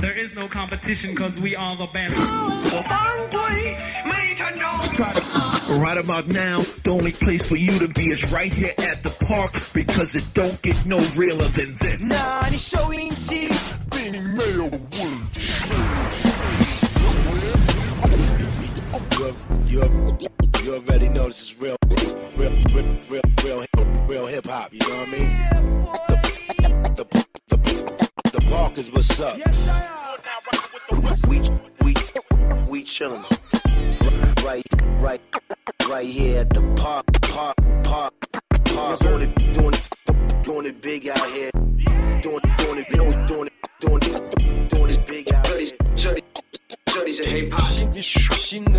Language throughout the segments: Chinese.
There is no competition because we are the best. Right about now, the only place for you to be is right here at the park because it don't get no realer than this. 나 아니 쇼인지 빈이 매우 You, you already know this is real, real, real, real, real, real hip hop. You know what I mean? What's up. Yes, I we we we chillin'. Right, right, right here at the park, park, park, park. Doing it, doing it, doing it big out here. Doing, doing it, doing it, doing it, doing it, doing it big out here. Şimdi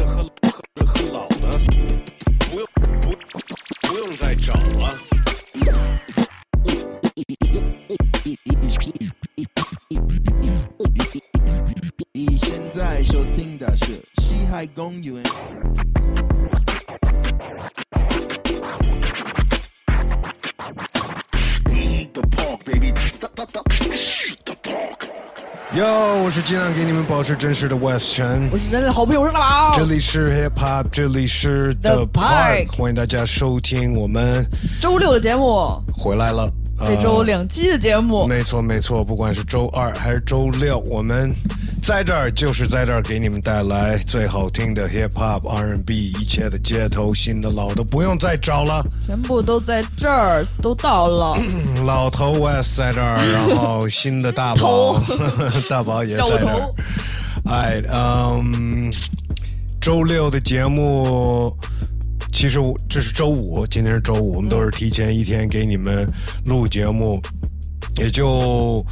收听的是西海公园。哟，我是尽量给你们保持真实的 West 陈我，是真的好朋友，我是大宝。这里是 Hip Hop，这里是 The Park 欢迎大家收听我们周六的节目，回来了。呃这周两期的节目，没错没错，不管是周二还是周六，我们在这儿就是在这儿给你们带来最好听的 hip hop R&B，一切的街头新的老的不用再找了。全部都在这儿，都到了。老头 West 在这儿，然后新的大宝，大宝也在这儿。哎，嗯，周六的节目，其实我这是周五，今天是周五，我们都是提前一天给你们录节目。也就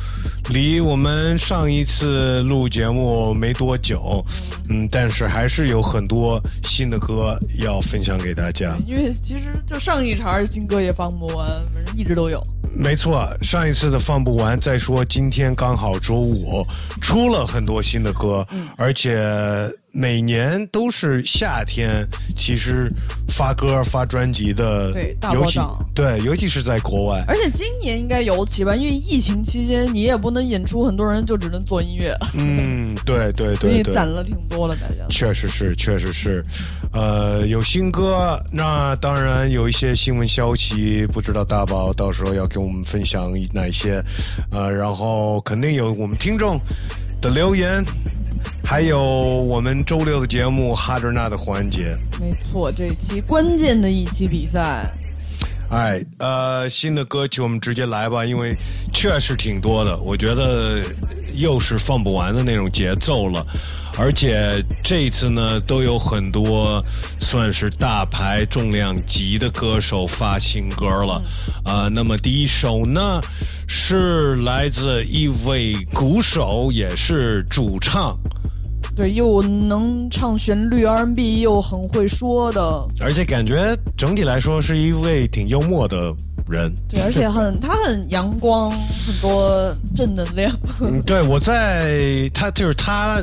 离我们上一次录节目没多久，嗯，但是还是有很多新的歌要分享给大家。因为其实就上一茬新歌也放不完，反正一直都有。没错，上一次的放不完，再说今天刚好周五，出了很多新的歌，而且每年都是夏天，其实发歌发专辑的，对大尤其对，尤其是在国外，而且今年应该尤其吧，因为疫情期间你也不能演出，很多人就只能做音乐，嗯，对对所以对你，攒了挺多了，大家。确实是，确实是，呃，有新歌，那当然有一些新闻消息，不知道大宝到时候要给我们分享哪些，呃，然后肯定有我们听众的留言，还有我们周六的节目哈德纳的环节。没错，这一期关键的一期比赛，哎，呃，新的歌曲我们直接来吧，因为确实挺多的，我觉得又是放不完的那种节奏了，而且这一次呢，都有很多算是大牌重量级的歌手发新歌了，啊、那么第一首呢是来自一位鼓手，也是主唱，对，又能唱旋律 R&B，又很会说的，而且感觉整体来说是一位挺幽默的人。对，而且很他很阳光，很多正能量。嗯，对，我在他就是他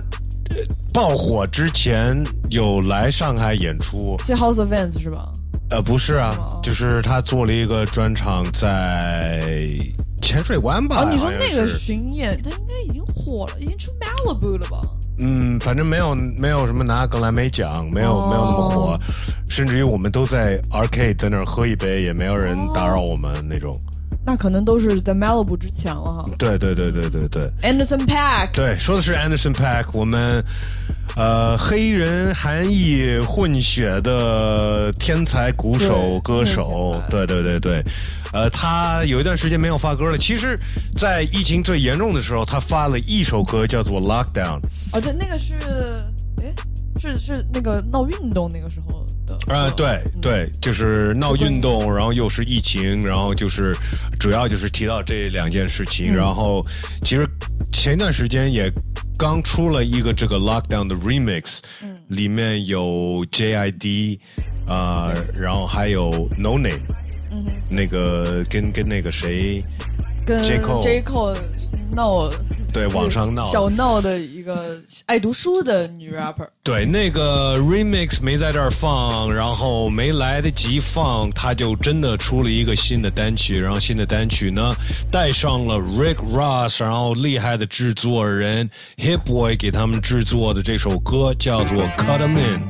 呃爆火之前有来上海演出，是 House of Fans 是吧？呃，不是啊哦，就是他做了一个专场在浅水湾吧？哦，你说那个巡演，他应该已经火了，已经出 Malibu 了吧？嗯，反正没有没有什么拿格莱美奖，没有、没有那么火哦，甚至于我们都在 arcade 在那儿喝一杯，也没有人打扰我们那种。那可能都是在 Malibu 之前了哈。对对对对对对。Anderson Pack，对，说的是 Anderson Pack，我们呃黑人韩裔混血的天才鼓手歌手对对对对，呃，他有一段时间没有发歌了。其实，在疫情最严重的时候，他发了一首歌叫做《Lockdown》。哦，对那个是，哎，是是那个闹运动那个时候的。呃，嗯对对，就是闹运动，然后又是疫情，然后就是主要就是提到这两件事情。然后其实前一段时间也刚出了一个这个 Lockdown 的 Remix，嗯里面有 JID 啊、然后还有 No Name，嗯那个跟跟那个谁。跟 J. Cole J Cole 闹对网上闹小闹的一个爱读书的女 rapper。对，那个 remix 没在这儿放，然后没来得及放，他就真的出了一个新的单曲，然后新的单曲呢带上了 Rick Ross，然后厉害的制作人 Hip Boy 给他们制作的这首歌叫做 Cut 'Em In。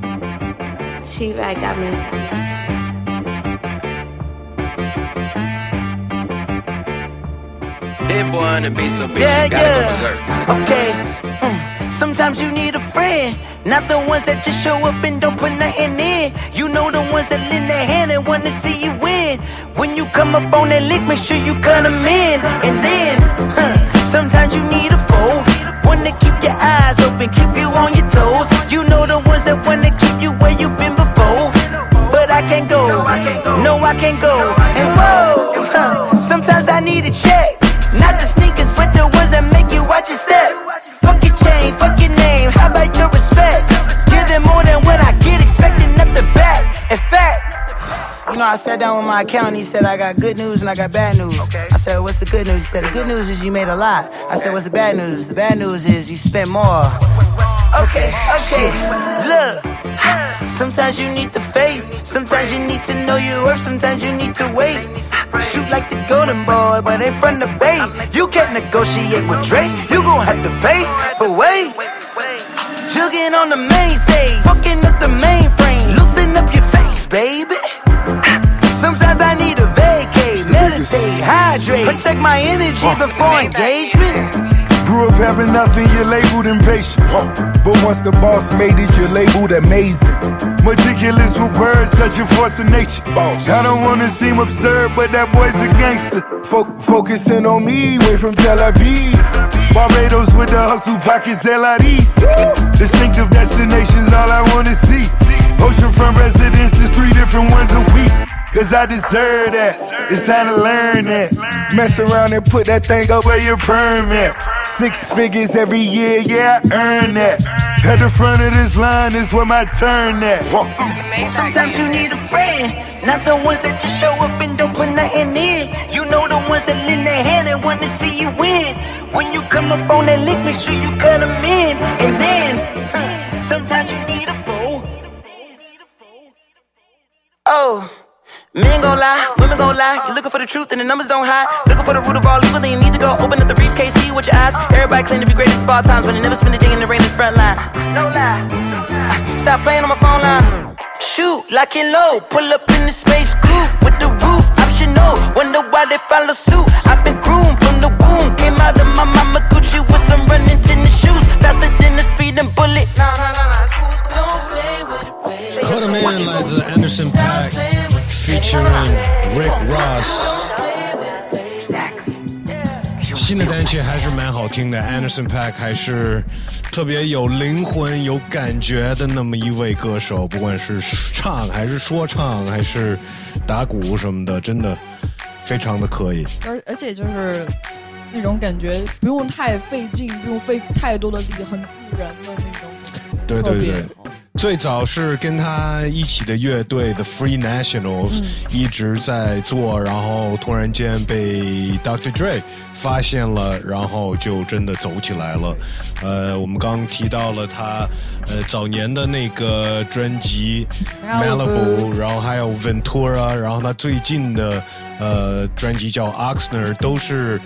She right got me. Hit boy on the beat, so bitch, Yeah, you gotta go yeah. berserk. Okay. Mm. Sometimes you need a friend, not the ones that just show up and don't put nothing in. You know the ones that lend their hand and wanna see you win. When you come up on that lick, make sure you cut 'em in. And then, huh, sometimes you need a foe, one to keep your eyes open, keep you on your toes. You know the ones that wanna keep you where you've been before. But I can't go, no, I can't go. And whoa, huh, sometimes I need a check. I sat down with my accountant. He said, I got good news and I got bad news. I said, What's the good news? He said, The good news is you made a lot. I said, What's the bad news? The bad news is you spent more. Okay, okay, look. Sometimes you need the faith. Sometimes you need to know your worth. Sometimes you need to wait. Shoot like the golden boy, but ain't from the bay. You can't negotiate with Drake. You gon' have to pay. But wait. Jugging on the main stage, fucking up the mainframe, loosen up your face, baby. Vacate, meditate, protect my energy before engagement. Grew up having nothing, you're labeled impatient. But once the boss made it, you're labeled amazing. Meticulous with words, such a force of nature. Boss. I don't wanna seem absurd, but that boy's a gangster. Fo- focusing on me, way from Tel Aviv. Barbados with the hustle pockets, LIDs. Distinctive destinations, all I wanna see. Oceanfront residences, three different ones a week. Cause I deserve that. It's time to learn that. Mess around and put that thing up where your permit. Six figures every year, yeah, I earn that. At the front of this line is where my turn at. Sometimes you need a friend, not the ones that just show up and don't put nothing in. You know the ones that lend their hand and wanna see you win. When you come up on that lick, make sure you cut them in. And then, huh, sometimes you need a foe. Oh. Men gon' lie, women gon' lie. You looking for the truth and the numbers don't hide. Looking for the root of all evil, then you need to go open up the briefcase, see with your eyes. Everybody claim to be great of all times, but they never spend a day in the rain in the front line. No lie. Stop playing on my phone line. Shoot, lock and low. Pull up in the space coupe with the roof optional. Wonder why they follow suit. I've been groomed from the womb. Came out of my mama Gucci with some running tennis shoes. Faster than a speeding bullet. Nah, nah, nah, nah. It's cool, it's cool. Don't play with it, baby. Cut 'Em In 来自 Anderson Paak featuring Rick Ross。新的单曲还是蛮好听的，Anderson Paak 还是特别有灵魂、有感觉的那么一位歌手，不管是唱还是说唱，还是打鼓什么的，真的非常的可以。而而且就是那种感觉，不用太费劲，不用费太多的力，很自然的那种。对对对，最早是跟他一起的乐队 The Free Nationals、一直在做，然后突然间被 Dr. Dre 发现了，然后就真的走起来了。呃，我们刚刚提到了他呃早年的那个专辑 Malibu 然后还有 Ventura，然后他最近的呃专辑叫 Oxnard，都是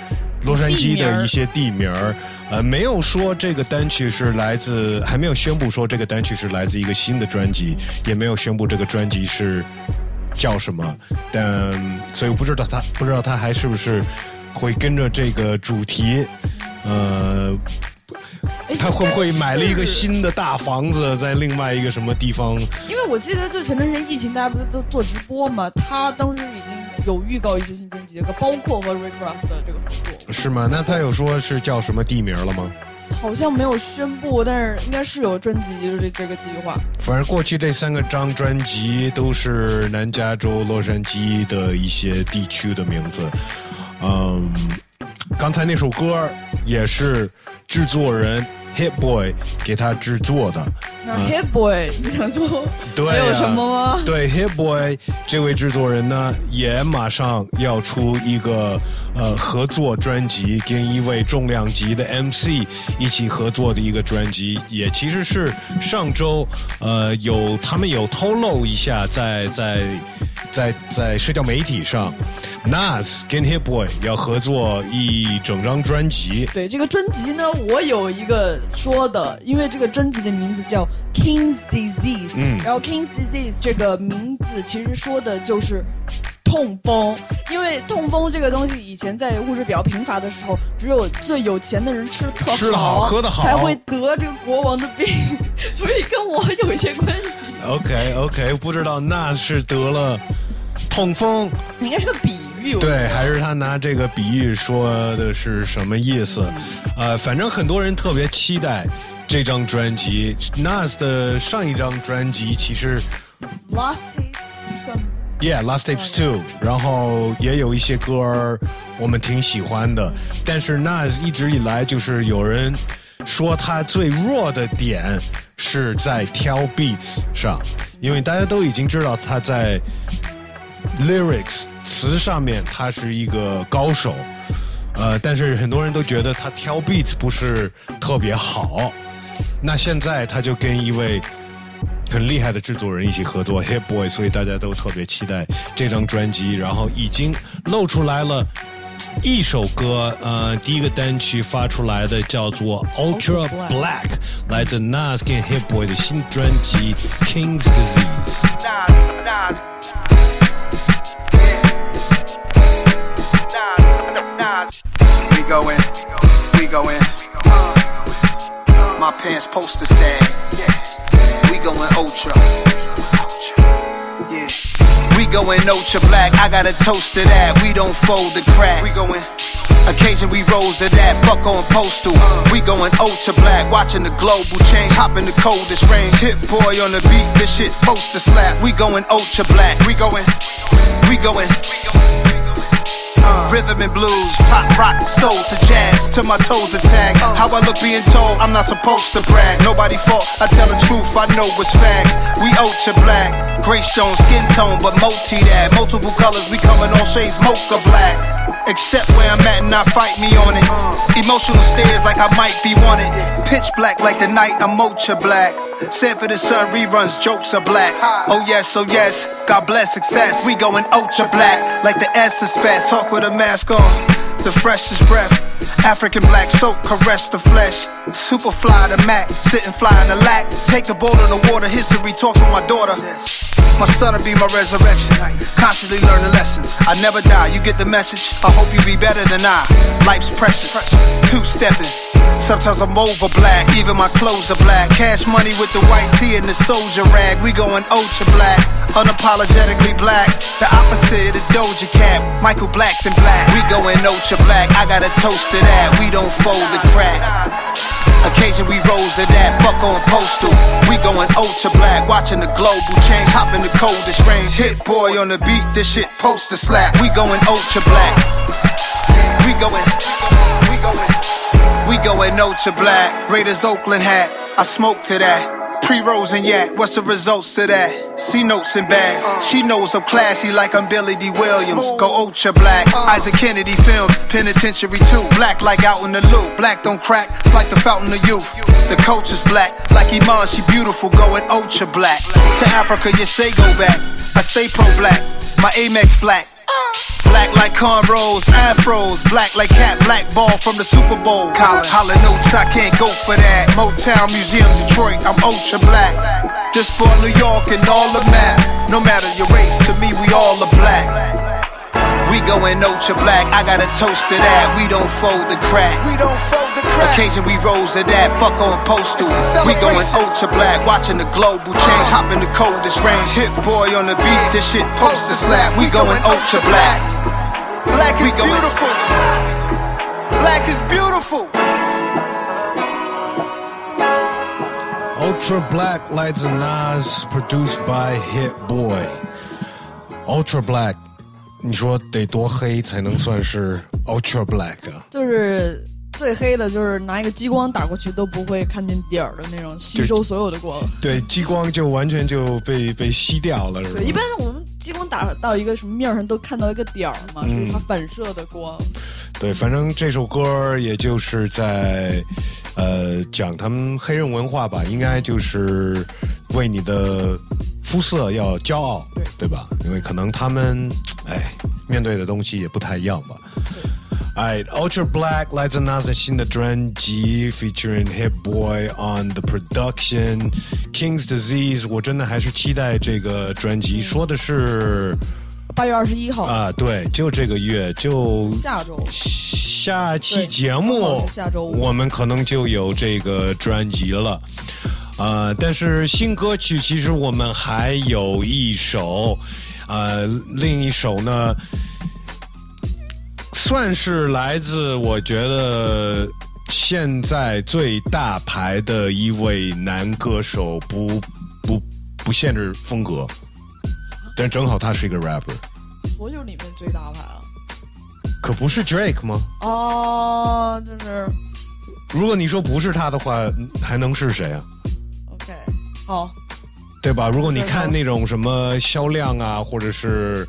洛杉矶的一些地名儿。呃，没有说这个单曲是来自，还没有宣布说这个单曲是来自一个新的专辑，也没有宣布这个专辑是叫什么，但所以我不知道他不知道他还是不是会跟着这个主题，呃。他会不会买了一个新的大房子，在另外一个什么地方？因为我记得就前段时间疫情，大家不是都做直播嘛？他当时已经有预告一些新专辑，包括和 Rick Ross 的这个合作。是吗？那他有说是叫什么地名了吗？好像没有宣布，但是应该是有专辑，就是这这个计划。反正过去这三个张专辑都是南加州洛杉矶的一些地区的名字。嗯，刚才那首歌也是制作人 Hit Boy 给他制作的。那 Hit Boy，你想说对、啊，还有什么吗？对，Hit Boy 这位制作人呢，也马上要出一个呃合作专辑，跟一位重量级的 MC 一起合作的一个专辑，也其实是上周呃有他们有透露一下在，在在在在社交媒体上，Nas 跟 Hit Boy 要合作一整张专辑。对这个专辑呢，我有一个说的，因为这个专辑的名字叫 King's Disease，嗯。然后 King's Disease 这个名字其实说的就是痛风，因为痛风这个东西以前在物质比较贫乏的时候，只有最有钱的人吃的特吃的好喝的好。才会得这个国王的病，所以跟我有一些关系。OK OK，不知道 Nas 是得了痛风。你应该是个比喻，对，还是他拿这个比喻说的是什么意思？呃，反正很多人特别期待这张专辑。Nas 的上一张专辑其实 Last Taste 算 Yeah Last Tapes Two，然后也有一些歌儿我们挺喜欢的，但是 Nas 一直以来就是有人说他最弱的点是在挑 beats 上，因为大家都已经知道他在 lyrics 词上面他是一个高手，呃，但是很多人都觉得他挑 beats 不是特别好。那现在他就跟一位很厉害的制作人一起合作 Hit Boy，所以大家都特别期待这张专辑。然后已经露出来了一首歌，呃，第一个单曲发出来的叫做 Ultra Black，来自 Nas 跟 Hit Boy 的新专辑 King's Disease。Nas. We go in, we go in. Uh, my pants poster said, yeah. We going ultra. Yeah. We going ultra black. I got a toast to that. We don't fold the crack. We going. Occasion we rose to that, fuck on postal. We going ultra black, watching the global change, hopping the coldest range. Hit boy on the beat, this shit poster slap. We going ultra black, we going, we going. Uh, rhythm and blues, pop, rock, soul to jazz, till my toes attack. How I look being told, I'm not supposed to brag. Nobody fault, I tell the truth, I know it's facts. We ultra black, gray stone, skin tone, but multi that. Multiple colors, we coming all shades, mocha black. Except where I'm at and not fight me on it. Emotional stares like I might be wanted. Pitch black like the night, I'm ultra black. Sanford and Son reruns, jokes are black. Oh yes, oh yes, God bless success. We going ultra black like the essence fast. Talk with a mask on, the freshest breath. African black soap caress the flesh. Super fly the Mac, sitting fly in the lack. Take the boat on the water, history talks with my daughter. My son'll be my resurrection. Constantly learning lessons. I never die, you get the message. I hope you be better than I. Life's precious. Two stepping. Sometimes I'm over black, even my clothes are black. Cash money with the white tee and the soldier rag. We going ultra black, unapologetically black. The opposite of Doja Cat. Michael Black's in black. We going ultra black. I got a toast to that. We don't fold the crack. Occasion we rose to that, fuck on postal. We going ultra black, watching the global change, hopping the coldest range. Hit boy on the beat, this shit poster slap. We going ultra black. We going, we going, we going ultra black. Raiders Oakland hat, I smoke to that. Pre rolls and yak, what's the results to that? See notes in bags. She knows I'm classy like I'm Billy D. Williams. Go ultra black. Isaac Kennedy films, penitentiary too. Black like out in the loop. Black don't crack, it's like the fountain of youth. The coach is black, like Iman, she beautiful, going ultra black. To Africa, you say go back. I stay pro black, my Amex black. Black like cornrows, afros, black like cat, black ball from the Super Bowl. Holla notes, I can't go for that. Motown Museum, Detroit, I'm ultra black. This for New York and all the map. No matter your race, to me we all are black. We going ultra black, I got a toast to that. We don't fold the crack. We don't fold the crack. Occasion we rose to that, fuck on postal. We going ultra black, watching the global change, hopping the coldest range. Hit boy on the beat, this shit poster slap. We going ultra black. Black is beautiful. Black is beautiful. Ultra Black 来自 Nas produced by Hit Boy。Ultra Black，你说得多黑才能算是 Ultra Black 啊？就是 最黑的就是拿一个激光打过去都不会看见点儿的那种，吸收所有的光。对，激光就完全就被被吸掉了？对，一般我们激光打到一个什么面儿上都看到一个点儿嘛，就是它反射的光。对，反正这首歌也就是在，呃，讲他们黑人文化吧，应该就是为你的肤色要骄傲，对对吧？因为可能他们，哎，面对的东西也不太一样吧。哎，Ultra Black 来自 NASA 新的专辑，featuring Hit Boy on the production。King's Disease，我真的还是期待这个专辑，说的是八月二十一号啊，对，就这个月，就下周下期节目下周我们可能就有这个专辑了。呃，但是新歌曲其实我们还有一首，呃，另一首呢，算是来自我觉得现在最大牌的一位男歌手，不不不限制风格，但正好他是一个 rapper，所有里面最大牌啊。可不是 Drake 吗？哦，就是如果你说不是他的话，还能是谁啊？OK，好，对吧？如果你看那种什么销量啊，或者是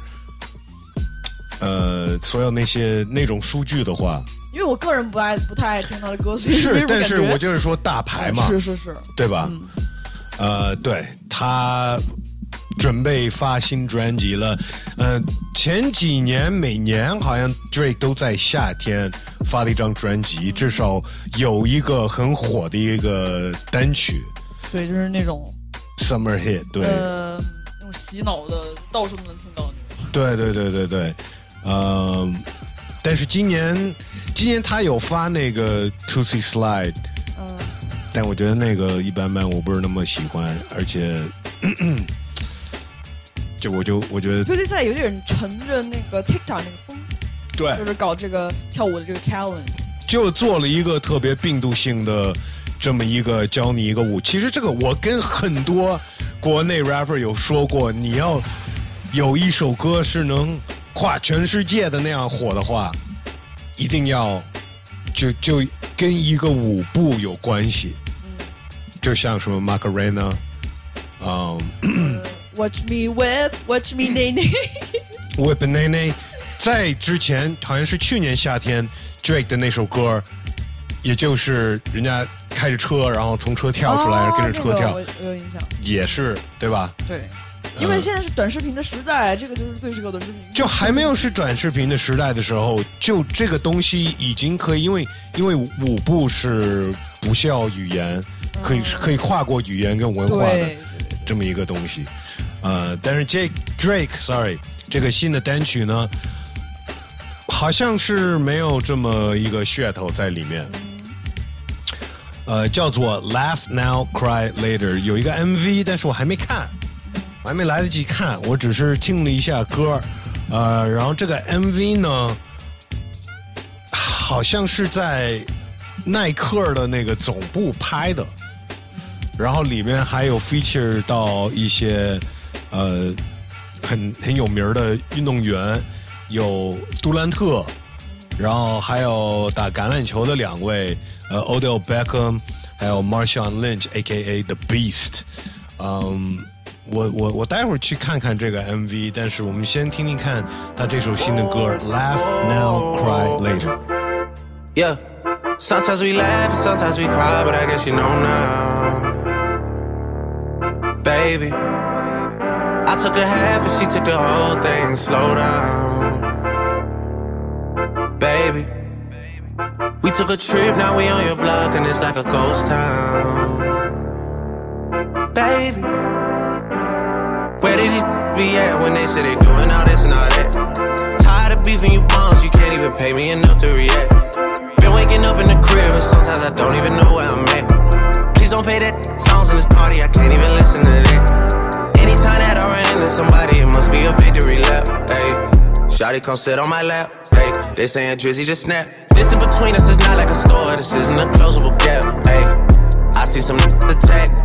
呃所有那些那种数据的话，因为我个人不爱不太爱听他的歌，所以是，但是我就是说大牌嘛，是是是，对吧？呃，对他准备发新专辑了。呃，前几年每年好像 Drake 都在夏天发了一张专辑，至少有一个很火的一个单曲对，就是那种 Summer Hit，对。呃那种洗脑的，到处都能听到那种。对对对对对，嗯、但是今年今年他有发那个 To See Slide，嗯，但我觉得那个一般般，我不是那么喜欢，而且，就我就我觉得推推赛有点乘着那个 TikTok 那个风，对就是搞这个跳舞的这个 challenge。就做了一个特别病毒性的这么一个教你一个舞。其实这个我跟很多国内 rapper 有说过，你要有一首歌是能跨全世界的那样火的话，一定要就就跟一个舞步有关系，就像什么 Macarena，嗯、Watch me whip, watch me 内内。Whip 内内，在之前好像是去年夏天 Drake 的那首歌，也就是人家开着车，然后从车跳出来，跟着车跳，哦那个我我有印象。也是对吧？对，因为现在是短视频的时代，这个就是最适合短视频。就还没有是短视频的时代的时候，就这个东西已经可以，因为因为舞步是不需要语言，可以可以跨过语言跟文化的这么一个东西。呃，但是这 Drake，sorry，这个新的单曲呢，好像是没有这么一个噱头在里面。呃，叫做 Laugh Now Cry Later，有一个 MV，但是我还没看，还没来得及看，我只是听了一下歌。呃，然后这个 MV 呢，好像是在耐克的那个总部拍的，然后里面还有 feature 到一些呃很很有名的运动员，有杜兰特，然后还有打橄榄球的两位，呃，Odell Beckham，还有 Marshawn Lynch，A.K.A. The Beast。嗯，我我我待会儿去看看这个 MV，但是我们先听听看他这首新的歌《Laugh Now Cry Later》。 Yeah. Sometimes we laugh and sometimes we cry, but I guess you know now. Baby. I took a half and she took the whole thing. Slow down. Baby. We took a trip, now we on your block and it's like a ghost town. Baby. Where did these be at when they say they doing all this and all that? Tired of beefing you bums, you can't even pay me enough to react. Been waking up in the crib and sometimes I don't even know where I'm at. Please don't pay that songs in this party, I can't even listen to that. Anytime that I run into somebody, it must be a victory lap. Hey, Shotty come sit on my lap. Hey, they saying Drizzy just snap. This in between us is not like a store, this isn't a closable gap. Hey, I see some attack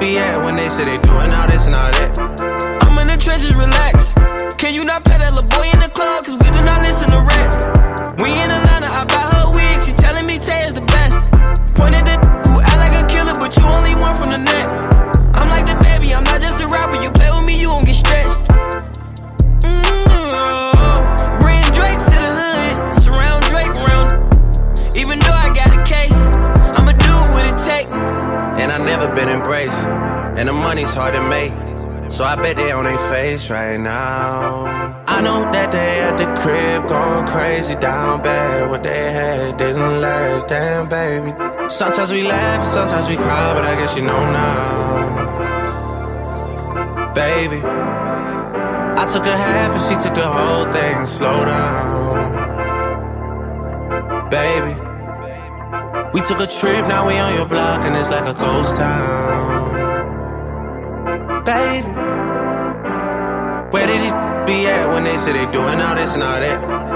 be at when they say they doing all this and all that? I'm in the trenches, relax. Can you not pet that boy in the club? Cause we do not listen to rats. We in Atlanta, I buy her wig. She telling me Tay is the best. Pointed that who act like a killer, but you only one from the net. I'm like the baby, I'm not just a rapper. You play with me, you gon' get stretched. Mm, And I never been embraced. And the money's hard to make. So I bet they on their face right now. I know that they at the crib going crazy down bad. What they had didn't last, damn baby. Sometimes we laugh sometimes we cry, but I guess you know now. Baby, I took a half and she took the whole thing. Slow down. Baby, we took a trip, now we on your block and it's like a ghost town. Baby, where did these be at when they say they doing all this and all that?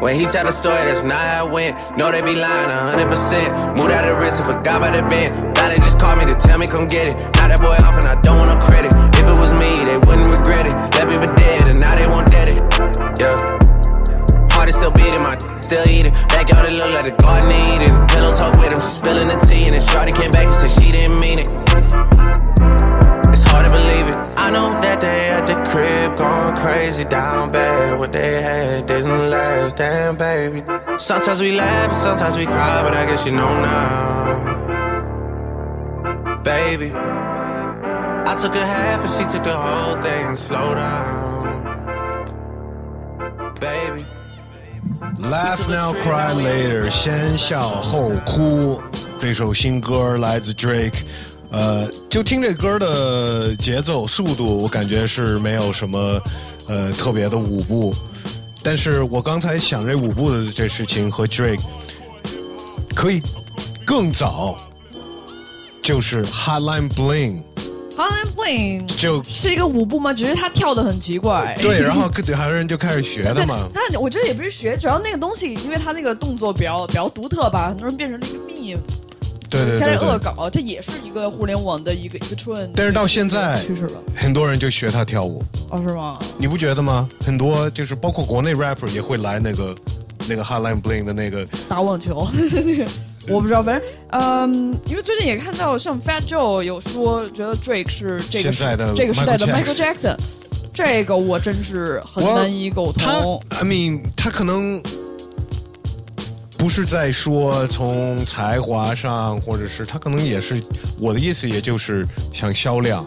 When he tell the story, that's not how it went. No, they be lying 100%. Moved out of risk and forgot about the bend. Now they just call me to tell me come get it. Now that boy off and I don't want no credit. If it was me, they wouldn't regret it. Left me for dead and now they won't dead it. Yeah. Heart is still beating, my still eating. Backyard it look like the garden Eden. Pillow talk with him, she spilling the tea, and then Shorty came back and said she didn't mean it. It's hard to believe it. I know that they at the crib going crazy down bad. What they had didn't last, damn baby. Sometimes we laugh and sometimes we cry, but I guess you know now. Baby, I took a half and she took the whole thing. Slow down, baby. Laugh now, cry later，先笑后哭。这首新歌来自 Drake，呃，就听这歌的节奏、速度，我感觉是没有什么呃特别的舞步。但是我刚才想这舞步的这事情和 Drake 可以更早，就是 Hotline Bling。Hotline Bling 就是一个舞步吗？只是他跳的很奇怪。对，然后 很多人就开始学的嘛。他我觉得也不是学，主要那个东西，因为他那个动作比较比较独特吧，很多人变成了一个 meme。对对对开始恶。搞，它也是一个互联网的一个一个 trend。但是到现在趋势了，很多人就学他跳舞。哦，是吗？你不觉得吗？很多就是包括国内 rapper 也会来那个那个 Hotline Bling 的那个打网球，那个我不知道，反正嗯，因为最近也看到像 Fat Joe 有说，觉得 Drake 是这个时代的这个时代的 Michael Jackson，这个我真是很难以苟同。他 I mean，他可能不是在说从才华上，或者是他可能也是我的意思，也就是像销量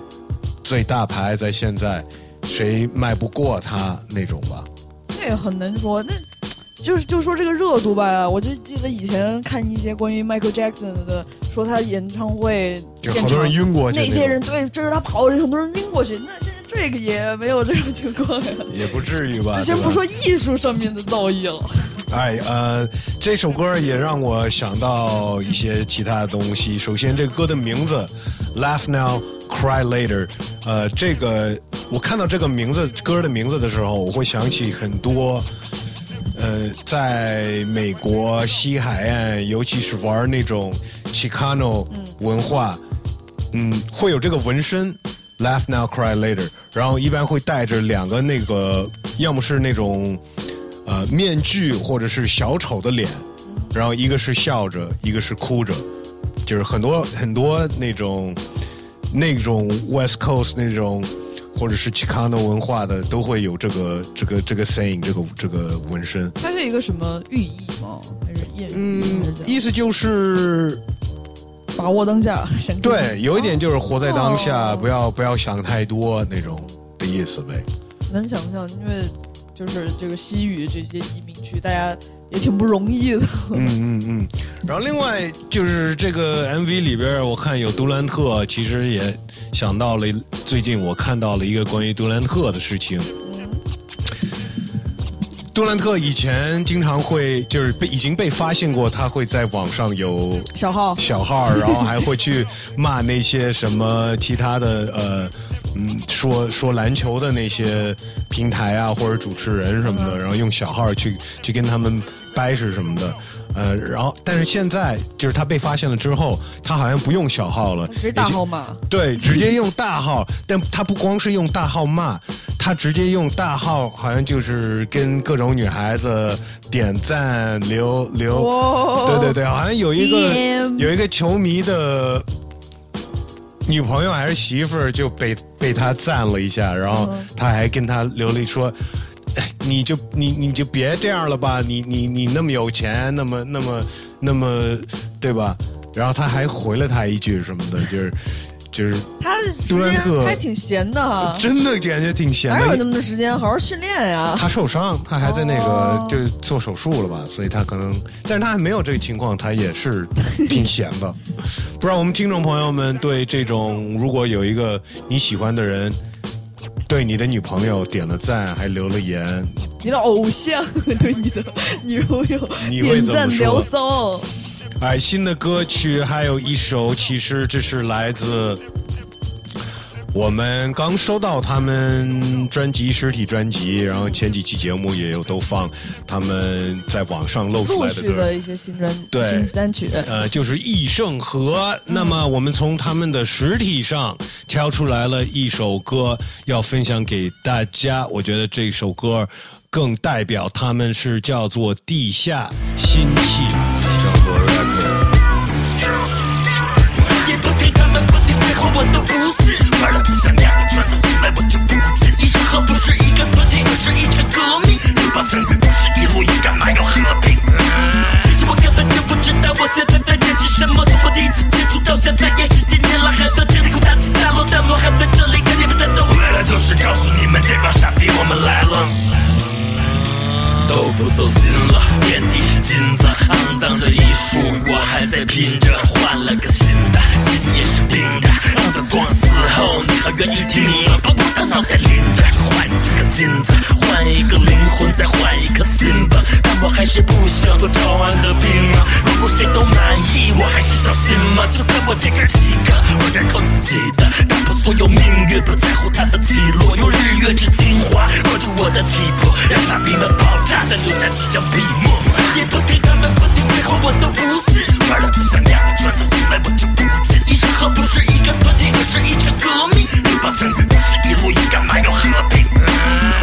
最大牌在现在，谁卖不过他那种吧。这也很难说，那就是就说这个热度吧，我就记得以前看一些关于 Michael Jackson 的，说他演唱会现场就好多人晕过去那些人对追着他跑，很多人晕过去。那现在这个也没有这种情况呀，也不至于吧？就先不说艺术上面的造诣了。哎，呃，这首歌也让我想到一些其他的东西。首先，这个歌的名字《Laugh Now, Cry Later》，呃，这个我看到这个名字歌的名字的时候，我会想起很多，呃，在美国西海岸，尤其是玩那种 Chicano 文化，嗯，会有这个纹身。Laugh now, cry later，然后一般会带着两个那个，要么是那种呃面具或者是小丑的脸，然后一个是笑着，一个是哭着，就是很多很多那种那种 West Coast 那种或者是 Chicano 文化的都会有这个这个这个 saying 这个这个纹身。它是一个什么寓意吗？还是谚语？嗯，意思就是把握当下，对，有一点就是活在当下，哦不要不要想太多那种的意思呗。能想象，因为就是这个西语这些移民区，大家也挺不容易的。嗯嗯嗯，然后另外就是这个 MV 里边，我看有杜兰特，其实也想到了最近我看到了一个关于杜兰特的事情。杜兰特以前经常会就是被已经被发现过，他会在网上有小号小号，然后还会去骂那些什么其他的呃嗯说说篮球的那些平台啊或者主持人什么的，然后用小号去去跟他们掰扯什么的。呃，然后但是现在就是他被发现了之后，他好像不用小号了，直接大号骂。对，直接用大号，但他不光是用大号骂，他直接用大号，好像就是跟各种女孩子点赞、留留，对对对，好像有一个有一个球迷的女朋友还是媳妇儿就被被他赞了一下，然后他还跟他留了说。你就你你就别这样了吧，你你你那么有钱，那么那么那么对吧？然后他还回了他一句什么的，就是就是他时间还挺闲的哈，真的感觉挺闲哪有那。么多时间好好训练呀？他受伤，他还在那个哦就是做手术了吧，所以他可能，但是他还没有这个情况，他也是挺闲的。不知道我们听众朋友们对这种，如果有一个你喜欢的人。对你的女朋友点了赞，还留了言，你的偶像 对你的女朋友你会点赞怎么说聊骚，哎，新的歌曲还有一首，其实这是来自我们刚收到他们专辑实体专辑，然后前几期节目也有都放他们在网上露出来的歌。续的一些新专对新单曲，呃，就是易盛和。那么我们从他们的实体上挑出来了一首歌，要分享给大家。我觉得这首歌更代表他们是叫做《地下新气》。玩的不像样的圈子，从来我就不进。一声和不是一个团体，而是一场革命。拥抱参与不是一路一干嘛要和平？其实我根本就不知道我现在在坚持什么，从我第一次接触到现在也十几年了，还在这里哭大起大落，但我还在这里跟你们战斗。为了就是告诉你们这帮傻逼，我们来了。都不走心了，遍地是金子，肮脏的艺术我还在拼着，换了个新的，心也是冰的，让它光死后你还愿意听吗？把我的脑袋拎着，去换几个金子，换一个灵魂，再换一颗心吧。但我还是不想做招安的兵啊！如果谁都满意，我还是小心吗？就跟我这哥几个，我这靠自己的，打破所有命运，不在乎它的起落，用日月之精华握住我的气魄，让傻逼们炸，再留下几张笔墨。死也不听他们不听废话，我都不是玩了不像样的圈子，从来我就不进。一声和不是一个团体，而是一场革命。拥抱参与不是一路一干嘛要和平？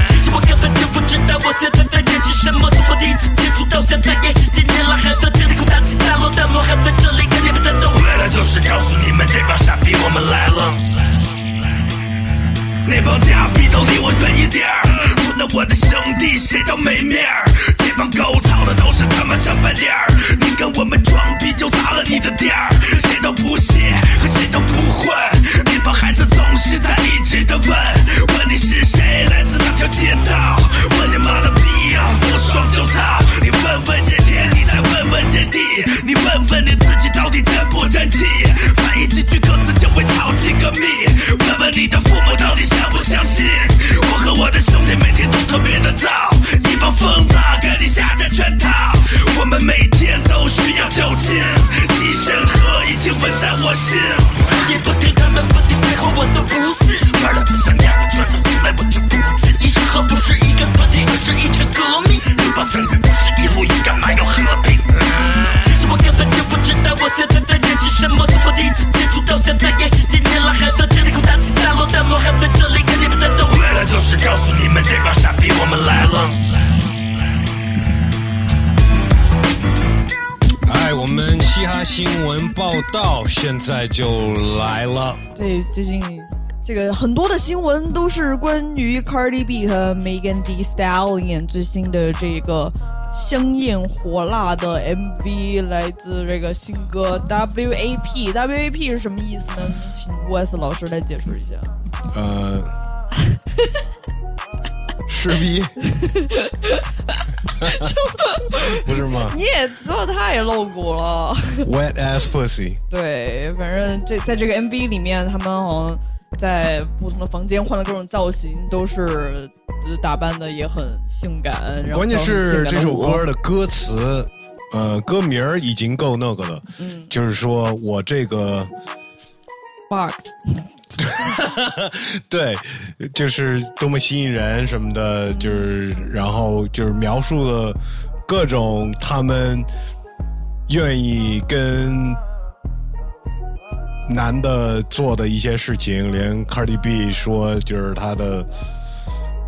其实我根本就不知道我现在在坚持什么，从我第一次接触到现在也是几年了，还在这里哭大起大落，但我还在这里跟你们战斗。为了就是告诉你们这帮傻逼，我们来了。那帮假逼都离我远一点儿，我的兄弟谁都没面儿。这帮狗操的都是他妈小白脸儿，你跟我们装逼就砸了你的店儿，谁都不屑和谁都不混。那帮孩子总是在一直的问，问你是谁，来自哪条街道？问你妈的逼啊，不爽就操！你问问这天，你再问问这地，你问问你自己到底争不争气？翻译几句歌词就会操几个蜜，问问你的父母？得每天都特别的燥，一帮疯子给你下着圈套，我们每天都需要酒精，一身喝已经吻在我心。所以不听他们不听废话，我都不是这帮傻逼，我们来了。哎，我们嘻哈新闻报道现在就来了。对，最近这个很多的新闻都是关于 Cardi B 和 Megan Thee Stallion 最新的这个香艳火辣的 MV，来自这个新歌 WAP。WAP 是什么意思呢？请 Wes 老师来解释一下。呃，是逼，不是吗你也知道太露骨了。？Wet ass pussy。对，反正这在这个 MV 里面，他们好像在不同的房间换了各种造型，都是呃打扮的也很性感，然后关键是这首歌的歌词，呃，歌名儿已经够那个了，嗯就是说我这个 box，对，就是多么吸引人什么的，就是然后就是描述了各种他们愿意跟男的做的一些事情，连 Cardi B 说就是他的，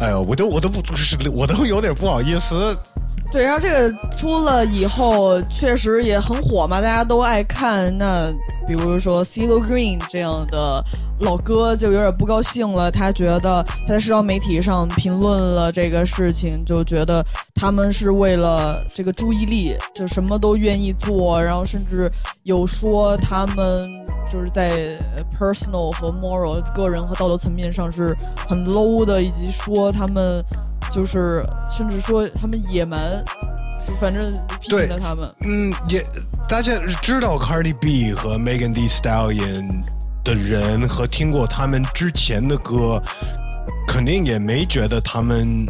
哎呦，我都我都不是我都有点不好意思。对，然后这个出了以后，确实也很火嘛，大家都爱看。那比如说 c e l o Green 这样的老哥就有点不高兴了，他觉得他在社交媒体上评论了这个事情，就觉得他们是为了这个注意力，就什么都愿意做，然后甚至有说他们就是在 personal 和 moral 个人和道德层面上是很 low 的，以及说他们就是甚至说他们野蛮，就反正批评了他们。嗯，也大家知道 Cardi B 和 Megan Thee Stallion 的人和听过他们之前的歌，肯定也没觉得他们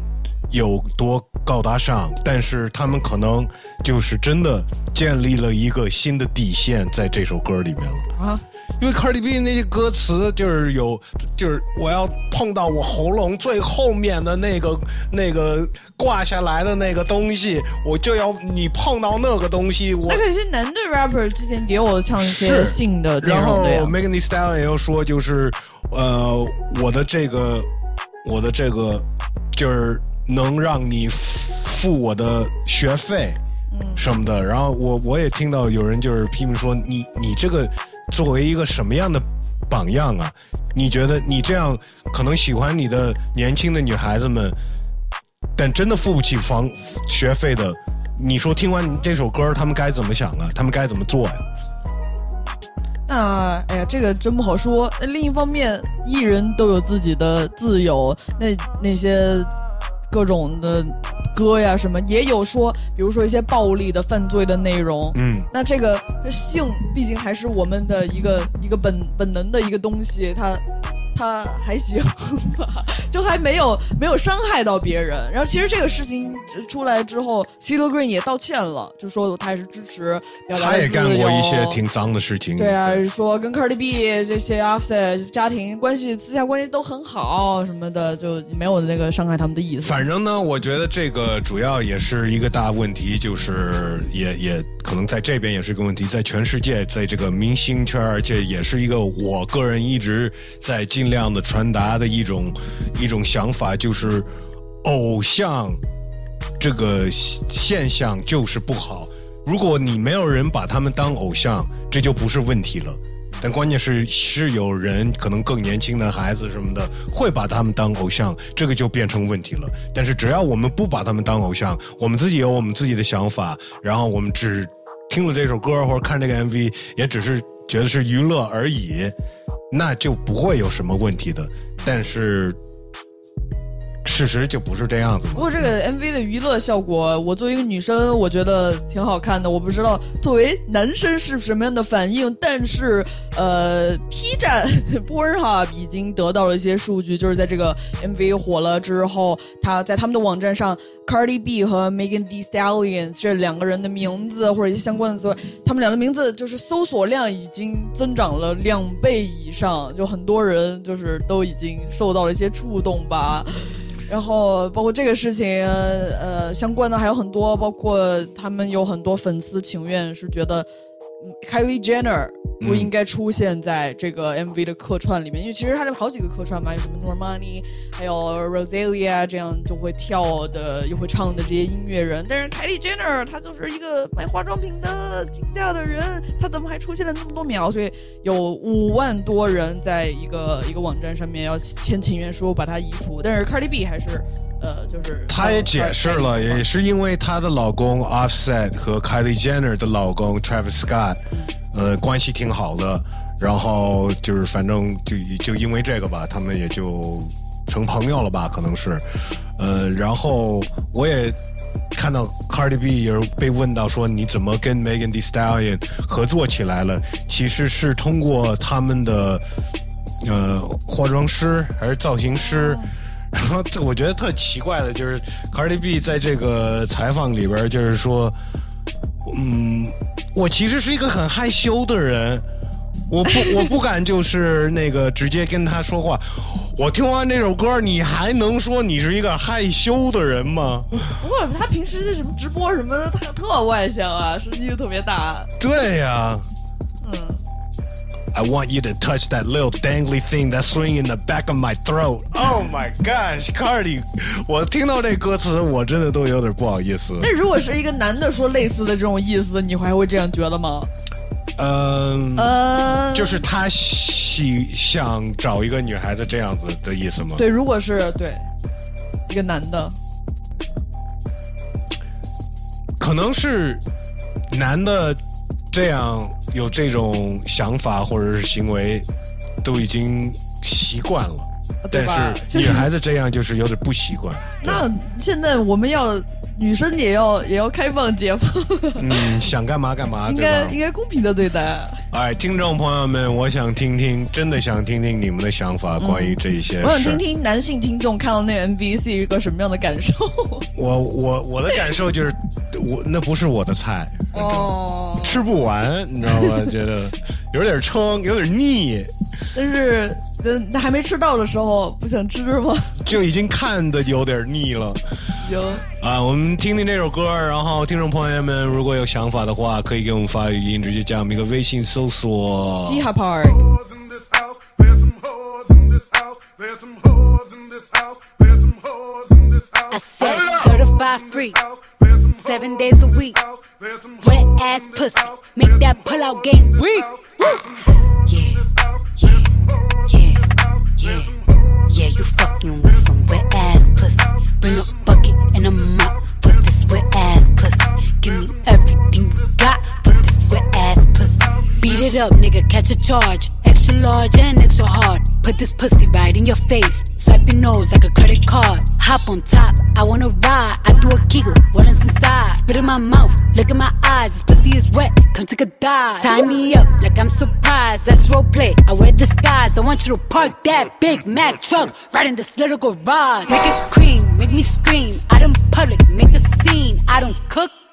有多高大上，但是他们可能就是真的建立了一个新的底线在这首歌里面了。啊，因为 Cardi B 那些歌词就是有，就是我要碰到我喉咙最后面的那个那个挂下来的那个东西，我就要你碰到那个东西，我那可是男的 rapper 之前也有唱一些性的内然后容的呀。Megan Thee Stallion 又说，就是呃，我的这个，我的这个，就是能让你付我的学费什么的。然后我我也听到有人就是批评说，你你这个作为一个什么样的榜样啊？你觉得你这样可能喜欢你的年轻的女孩子们，但真的付不起房学费的，你说听完这首歌，他们该怎么想啊？他们该怎么做呀？那哎呀，这个真不好说。那另一方面，艺人都有自己的自由，那那些各种的歌呀什么，也有说，比如说一些暴力的犯罪的内容。嗯，那这个这性毕竟还是我们的一个一个本本能的一个东西，它它还行吧，就还没有没有伤害到别人。然后其实这个事情出来之后 c e l o Green 也道歉了，就说他也是支持表达他也。干过一些挺脏的事情。对啊，说跟 Cardi B 这些 Offset 家庭关系、私下关系都很好什么的，就没有那个伤害他们的意思。反正呢，我觉得这个主要也是一个大问题，就是也也可能在这边也是个问题，在全世界，在这个明星圈，而且也是一个我个人一直在尽量的传达的一种一种想法，就是偶像这个现象就是不好。如果你没有人把他们当偶像，这就不是问题了。但关键是是有人可能更年轻的孩子什么的会把他们当偶像，这个就变成问题了。但是只要我们不把他们当偶像，我们自己有我们自己的想法，然后我们只听了这首歌或者看这个 MV，也只是觉得是娱乐而已，那就不会有什么问题的。但是事实就不是这样子。不过这个 MV 的娱乐效果，我作为一个女生，我觉得挺好看的。我不知道作为男生是什么样的反应，但是呃，P 站 Pornhub 已经得到了一些数据，就是在这个 MV 火了之后，他在他们的网站上，Cardi B 和 Megan Thee Stallion 这两个人的名字或者一些相关的词汇，他们俩的名字就是搜索量已经增长了两倍以上，就很多人就是都已经受到了一些触动吧。然后包括这个事情，呃，相关的还有很多，包括他们有很多粉丝情愿是觉得，嗯，Kylie Jenner 不应该出现在这个 MV 的客串里面，因为其实它有好几个客串嘛，有什么 Normani，还有 Rosalia 这样就会跳的又会唱的这些音乐人，但是 Kylie Jenner 她就是一个卖化妆品的竞价的人，她怎么还出现了那么多秒？所以有五万多人在一个一个网站上面要签请愿书把她移除，但是 Cardi B 还是呃就是她也解释了，也是因为她的老公 Offset 和 Kylie Jenner 的老公 Travis Scott，呃，关系挺好的。然后就是反正就就因为这个吧，他们也就成朋友了吧，可能是。呃，然后我也看到 Cardi B 也是被问到说你怎么跟 Megan Thee Stallion 合作起来了？其实是通过他们的呃化妆师还是造型师。然后这我觉得特奇怪的就是 Cardi B 在这个采访里边就是说，嗯，我其实是一个很害羞的人，我不 我不敢就是那个直接跟他说话。我听完这首歌，你还能说你是一个害羞的人吗？不过他平时什么直播什么的，他特外向啊，声音又特别大。对呀、嗯，I want you to touch that little dangly thing that's swinging in the back of my throat. Oh my gosh, Cardi！我听到这歌词，我真的都有点不好意思。那如果是一个男的说类似的这种意思，你还会这样觉得吗？嗯，呃，就是他喜想找一个女孩子这样子的意思吗？对，如果是对一个男的，可能是男的 这样有这种想法或者是行为，都已经习惯了。但是女孩子这样就是有点不习惯。那现在我们要女生也要也要开放解放，嗯，想干嘛干嘛，应？该应该公平的对待。哎，听众朋友们，我想听听，真的想听听你们的想法，关于这一些我想。听听男性听众看到那 NBC 是一个什么样的感受。我我我的感受就是，我那不是我的菜，哦，吃不完，你知道吗？觉得有点撑，有点腻，但是那还没吃到的时候不想吃吗？就已经看的有点腻了。有啊，我们听听这首歌，然后听众朋友们如果有想法的话，可以给我们发语音，直接加我们一个微信搜索。嘻哈 Park。I said certified free, seven days a week. Wet ass pussy, make that pull out game weak. Yeah, yeah, yeah, yeah. Yeah, you fucking with some wet ass pussy. Bring a bucket and a mop for this wet ass pussy. Give me Beat it up, nigga, catch a charge. Extra large and extra hard. Put this pussy right in your face. Swipe your nose like a credit card. Hop on top, I wanna ride. I do a giggle, what is inside? Spit in my mouth, look in my eyes. This pussy is wet, come take a dive. Tie me up like I'm surprised. That's roleplay. I wear disguise. I want you to park that Big Mac truck right in this little garage. Make it cream, make me scream. Out in public, make the scene. I don't cook.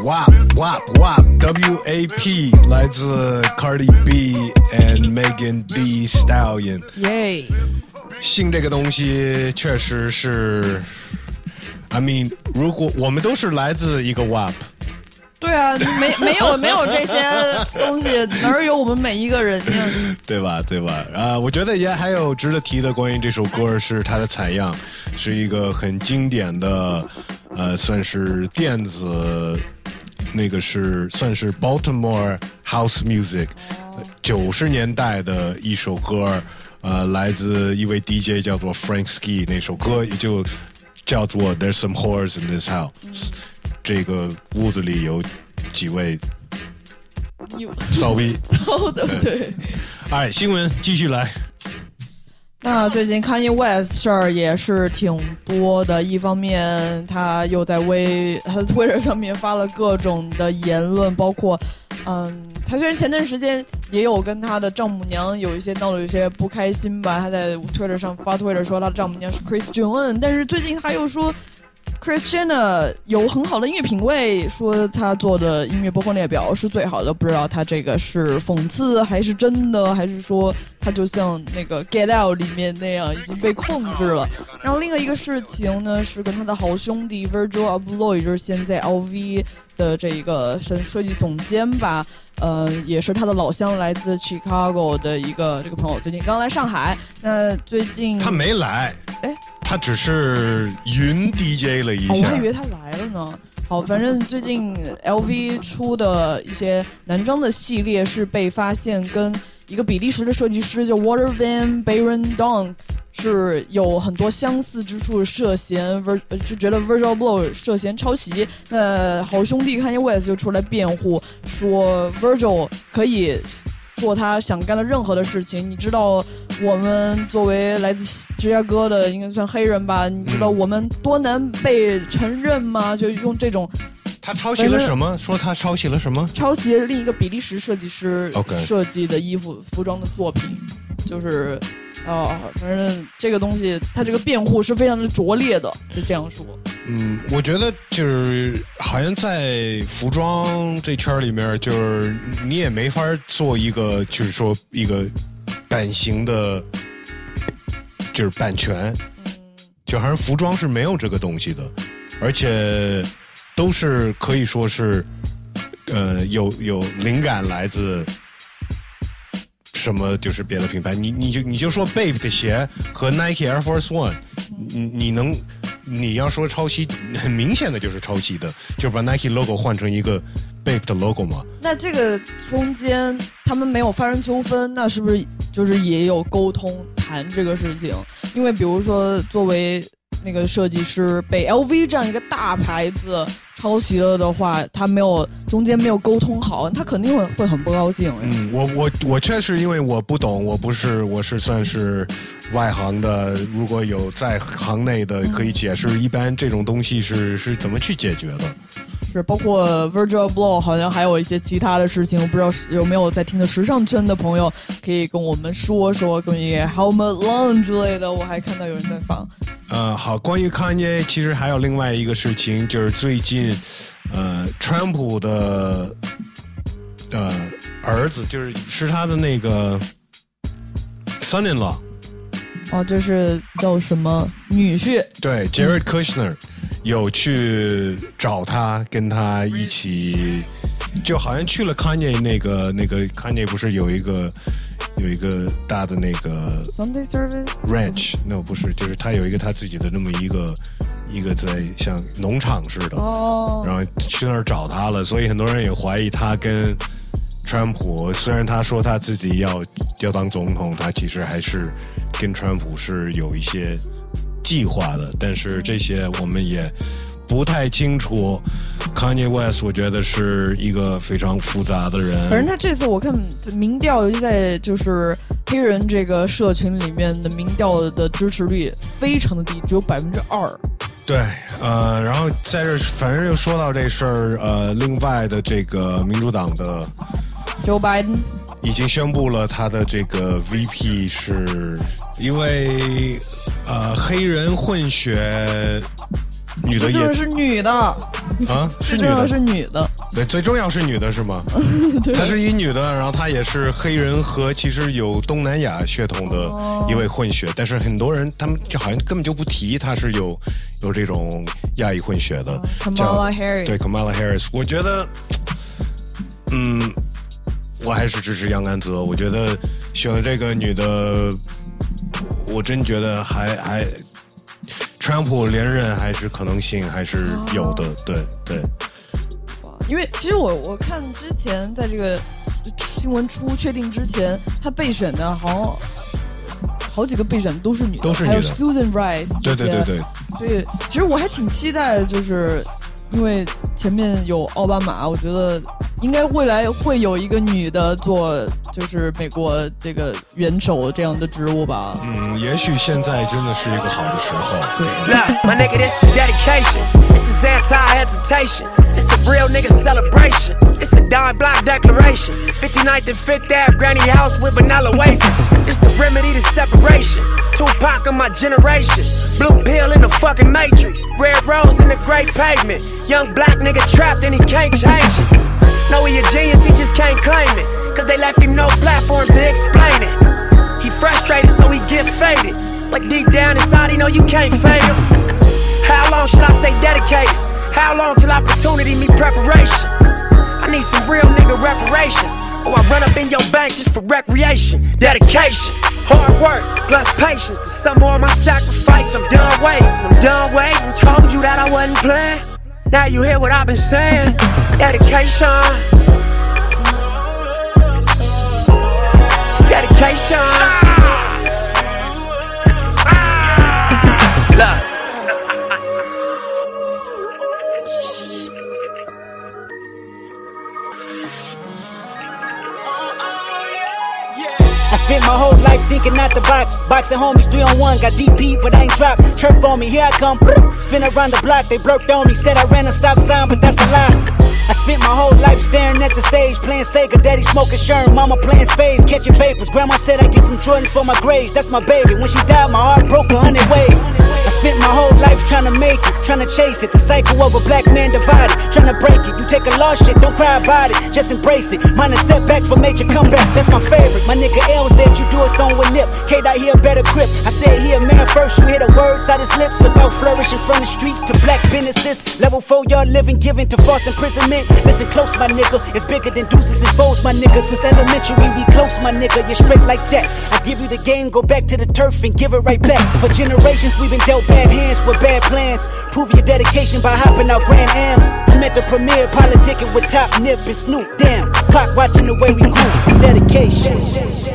WAP WAP WAP W A P 来自 Cardi B and Megan D Stallion。耶！性这个东西确实是，I mean，如果我们都是来自一个 WAP，对啊，没 没有没有这些东西，哪儿有我们每一个人呢？对吧？对吧？啊，我觉得也还有值得提的，关于这首歌是它的采样，是一个很经典的，呃，算是电子那个是算是 Baltimore House Music，九十年代的一首歌，呃，来自一位 DJ 叫做 Frank Ski，那首歌也就叫做 There's some whores in this house，这个屋子里有几位有骚逼。骚的对。哎，新闻继续来。那最近 Kanye West 事儿也是挺多的，一方面他又在微他的 Twitter 上面发了各种的言论，包括，嗯，他虽然前段时间也有跟他的丈母娘有一些闹得有些不开心吧，他在 Twitter 上发 Twitter 说他丈母娘是 Chris j o n e 但是最近他又说。Chris Jenner 有很好的音乐品味，说他做的音乐播放列表是最好的。不知道他这个是讽刺还是真的，还是说他就像那个《Get Out》里面那样已经被控制了。然后另外一个事情呢，是跟他的好兄弟 Virgil Abloh，也就是现在 LV 的这一个设设计总监吧，呃，也是他的老乡，来自 Chicago 的一个这个朋友，最近刚来上海。那最近他没来，哎。他只是云 DJ 了一下，我还以为他来了呢。好，反正最近 LV 出的一些男装的系列是被发现跟一个比利时的设计师叫 Water Van Baron Don，是有很多相似之处，涉嫌 Vir 就觉得 Virgil Blow 涉嫌抄袭。那好兄弟 Kanye West 就出来辩护，说 Virgil 可以。做他想干的任何的事情，你知道，我们作为来自芝加哥的，应该算黑人吧？你知道我们多难被承认吗？就用这种，他抄袭了什么？说他抄袭了什么？抄袭另一个比利时设计师设计的衣服、服装的作品，就是。哦，反正这个东西，他这个辩护是非常的拙劣的，是这样说。嗯，我觉得就是好像在服装这圈里面，就是你也没法做一个，就是说一个版型的，就是版权。就好像服装是没有这个东西的，而且都是可以说是，呃，有有灵感来自。什么就是别的品牌？你你就你就说 Bape 的鞋和 Nike Air Force One，你你能你要说抄袭，很明显的就是抄袭的，就把 Nike logo 换成一个 Bape 的 logo 嘛。那这个中间他们没有发生纠纷，那是不是就是也有沟通谈这个事情？因为比如说作为那个设计师被 LV 这样一个大牌子。抄袭了的话，他没有中间没有沟通好，他肯定会会很不高兴。嗯，我我我确实因为我不懂，我不是我是算是外行的，如果有在行内的可以解释，一般这种东西是是怎么去解决的？是包括 Virgil Abloh，好像还有一些其他的事情，我不知道有没有在听的时尚圈的朋友可以跟我们说说关于 Helmut Long 之类的。我还看到有人在放。呃，好，关于 Kanye，其实还有另外一个事情，就是最近，呃，川普的呃儿子，就是是他的那个 son-in-law。哦，就是叫什么女婿？对，Jared Kushner。有去找他，跟他一起，就好像去了 Kanye 那个那个 Kanye 不是有一个有一个大的那个 Sunday Service Ranch？那不是，就是他有一个他自己的那么一个一个在像农场似的，哦，然后去那儿找他了，所以很多人也怀疑他跟川普，虽然他说他自己要要当总统，他其实还是跟川普是有一些。计划的，但是这些我们也不太清楚。Kanye West 我觉得是一个非常复杂的人。反正他这次我看民调，尤其在就是黑人这个社群里面的民调的支持率非常的低，只有百分之二。对，呃，然后在这反正又说到这事儿，呃，另外的这个民主党的 Joe Biden 已经宣布了他的这个 VP 是一位。呃，黑人混血女的也是女的啊，是女的，是女的。对，最重要是女的，是吗？她是一女的，然后她也是黑人和其实有东南亚血统的一位混血，但是很多人他们就好像根本就不提她是有有这种亚裔混血的。Kamala Harris，对，Kamala Harris，我觉得，嗯，我还是支持杨甘泽。我觉得选了这个女的。我真觉得还还，川普连任还是可能性还是有的，对对。因为其实我我看之前在这个新闻出确定之前，他备选的好像好几个备选都是女的，还有都是女的 Susan Rice，对对对对，所以其实我还挺期待，就是因为前面有奥巴马，我觉得应该未来会有一个女的做就是美国这个元首这样的职务吧。嗯，也许现在真的是一个好的时候。Look, my nigga, this is dedication. This is anti-hesitation. It's a real nigga celebration. It's a dime block declaration. 59th and 5th Ave, granny house with vanilla wafers. It's the remedy to separation. Tupac of my generation. Blue pill in the fucking matrix. Red rose in the great pavement. Young black nigga trapped and he can't change it. Know he a genius, he just can't claim it. Cause they left him no platforms to explain it. He frustrated, so he get faded. But deep down inside, he know you can't fade him. How long should I stay dedicated? How long till opportunity meet preparation? I need some real nigga reparations. Or I run up in your bank just for recreation. Dedication, hard work, plus patience. To some more of my sacrifice, I'm done waiting. I'm done waiting. Told you that I wasn't playing. Now you hear what I've been saying. Dedication. Dedication. Ah! Ah! Look. Spent my whole life thinking out the box. Boxing homies, three on one, got DP, but I ain't dropped. Chirp on me, here I come. Spin around the block, they blurted on me. Said I ran a stop sign, but that's a lie. I spent my whole life staring at the stage, playing Sega, daddy smoking Sherm, mama playing spades, catching vapors. Grandma said I get some Jordans for my grades, that's my baby. When she died, my heart broke a hundred ways. I spent my whole life trying to make it, trying to chase it. The cycle of a black man divided, trying to break it. You take a lost shit, don't cry about it, just embrace it. Mine a setback for major comeback, that's my favorite. My nigga L said you do a song with Nip. K dot here better grip. I said here, man, first you hear the words out his lips about flourishing from the streets to black businesses. Level four, y'all living, giving to false imprisonment. Listen close, my nigga. It's bigger than deuces and foes, my nigga. Since elementary, we close, my nigga. You're straight like that. I give you the game, go back to the turf and give it right back. For generations, we've been dealt bad hands with bad plans. Prove your dedication by hopping out Grand Ams. I'm at the premiere, politicking with Top Nip and Snoop. Damn, Pac watching the way we groove dedication.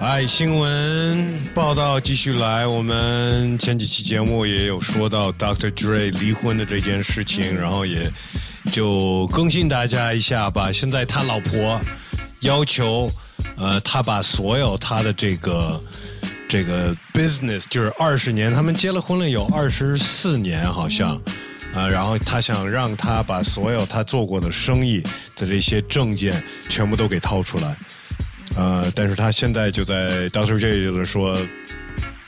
哎，新闻报道继续来。我们前几期节目也有说到 Dr. Dre 离婚的这件事情，然后也就更新大家一下吧。现在他老婆要求，呃，他把所有他的这个这个 business，就是二十年，他们结了婚了有二十四年，好像。啊，然后他想让他把所有他做过的生意的这些证件全部都给掏出来，呃，但是他现在就在 Doctor J 就是说，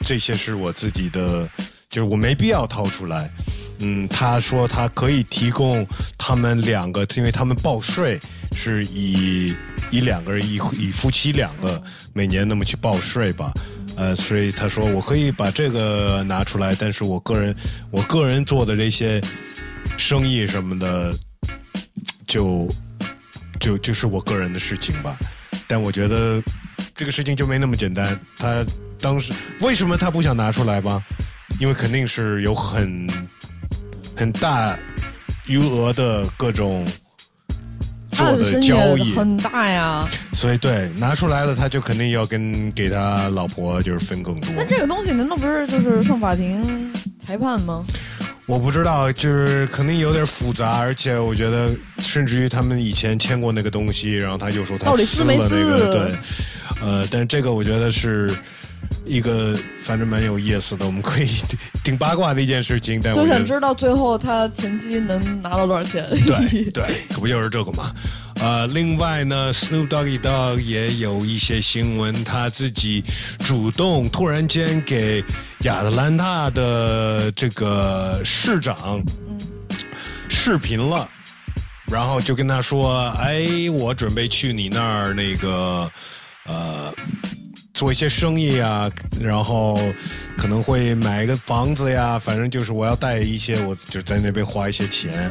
这些是我自己的，就是我没必要掏出来。嗯，他说他可以提供他们两个，因为他们报税是以以两个人以以夫妻两个每年那么去报税吧。呃，所以他说我可以把这个拿出来，但是我个人我个人做的这些生意什么的，就就就是我个人的事情吧。但我觉得这个事情就没那么简单。他当时为什么他不想拿出来吧？因为肯定是有很很大余额的各种做的交易，很大呀。所以对拿出来了，他就肯定要跟给他老婆就是分更多。但这个东西难道不是就是上法庭裁判吗？我不知道，就是肯定有点复杂，而且我觉得，甚至于他们以前签过那个东西，然后他又说他撕了那个，对，呃，但是这个我觉得是一个反正蛮有意思的，我们可以 挺八卦的一件事情，但我就想知道最后他前期能拿到多少钱。对 对，可不就是这个嘛？呃，另外呢，Snoop Doggy Dogg 也有一些新闻，他自己主动突然间给亚特兰大的这个市长视频了，然后就跟他说：“哎，我准备去你那儿那个呃。”做一些生意啊，然后可能会买一个房子呀，反正就是我要带一些，我就在那边花一些钱，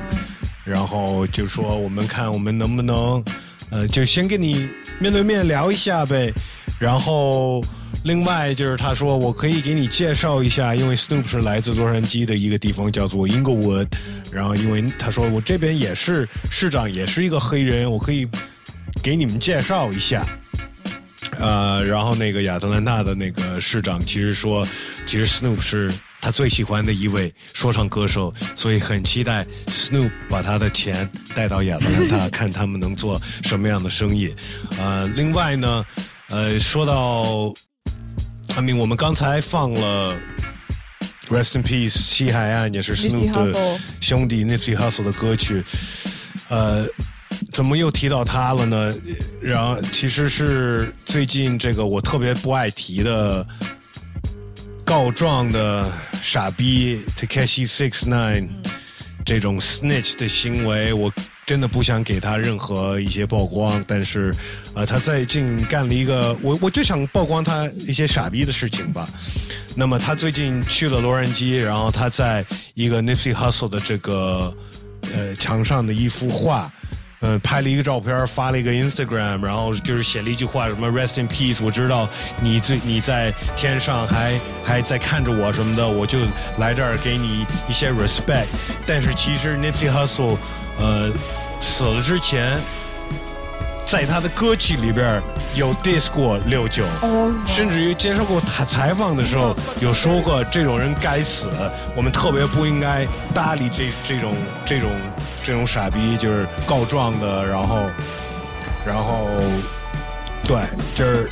然后就说我们看我们能不能，呃，就先跟你面对面聊一下呗，然后另外就是他说我可以给你介绍一下，因为 Snoop 是来自洛杉矶的一个地方叫做 Inglewood，然后因为他说我这边也是市长，也是一个黑人，我可以给你们介绍一下。呃，然后那个亚特兰大的那个市长其实说，其实 Snoop 是他最喜欢的一位说唱歌手，所以很期待 Snoop 把他的钱带到亚特兰大，看他们能做什么样的生意。呃，另外呢，呃，说到，阿明，我们刚才放了 Rest in Peace 西海岸，也是 Snoop 的兄弟 Nipsey Hussle 的歌曲，呃。怎么又提到他了呢？然后其实是最近这个我特别不爱提的告状的傻逼 Takeshi Six Nine 这种 snitch 的行为，我真的不想给他任何一些曝光。但是，呃，他最近干了一个，我我就想曝光他一些傻逼的事情吧。那么他最近去了洛杉矶，然后他在一个 Nipsey Hussle 的这个呃墙上的一幅画。嗯，拍了一个照片，发了一个 Instagram，然后就是写了一句话，什么 “Rest in peace”。我知道你最你在天上还还在看着我什么的，我就来这儿给你一些 respect。但是其实 Nipsey Hussle，呃，死了之前，在他的歌曲里边有 diss 过六九，甚至于接受过他采访的时候有说过这种人该死，我们特别不应该搭理这这种这种。这种傻逼就是告状的，然后，然后，对，就是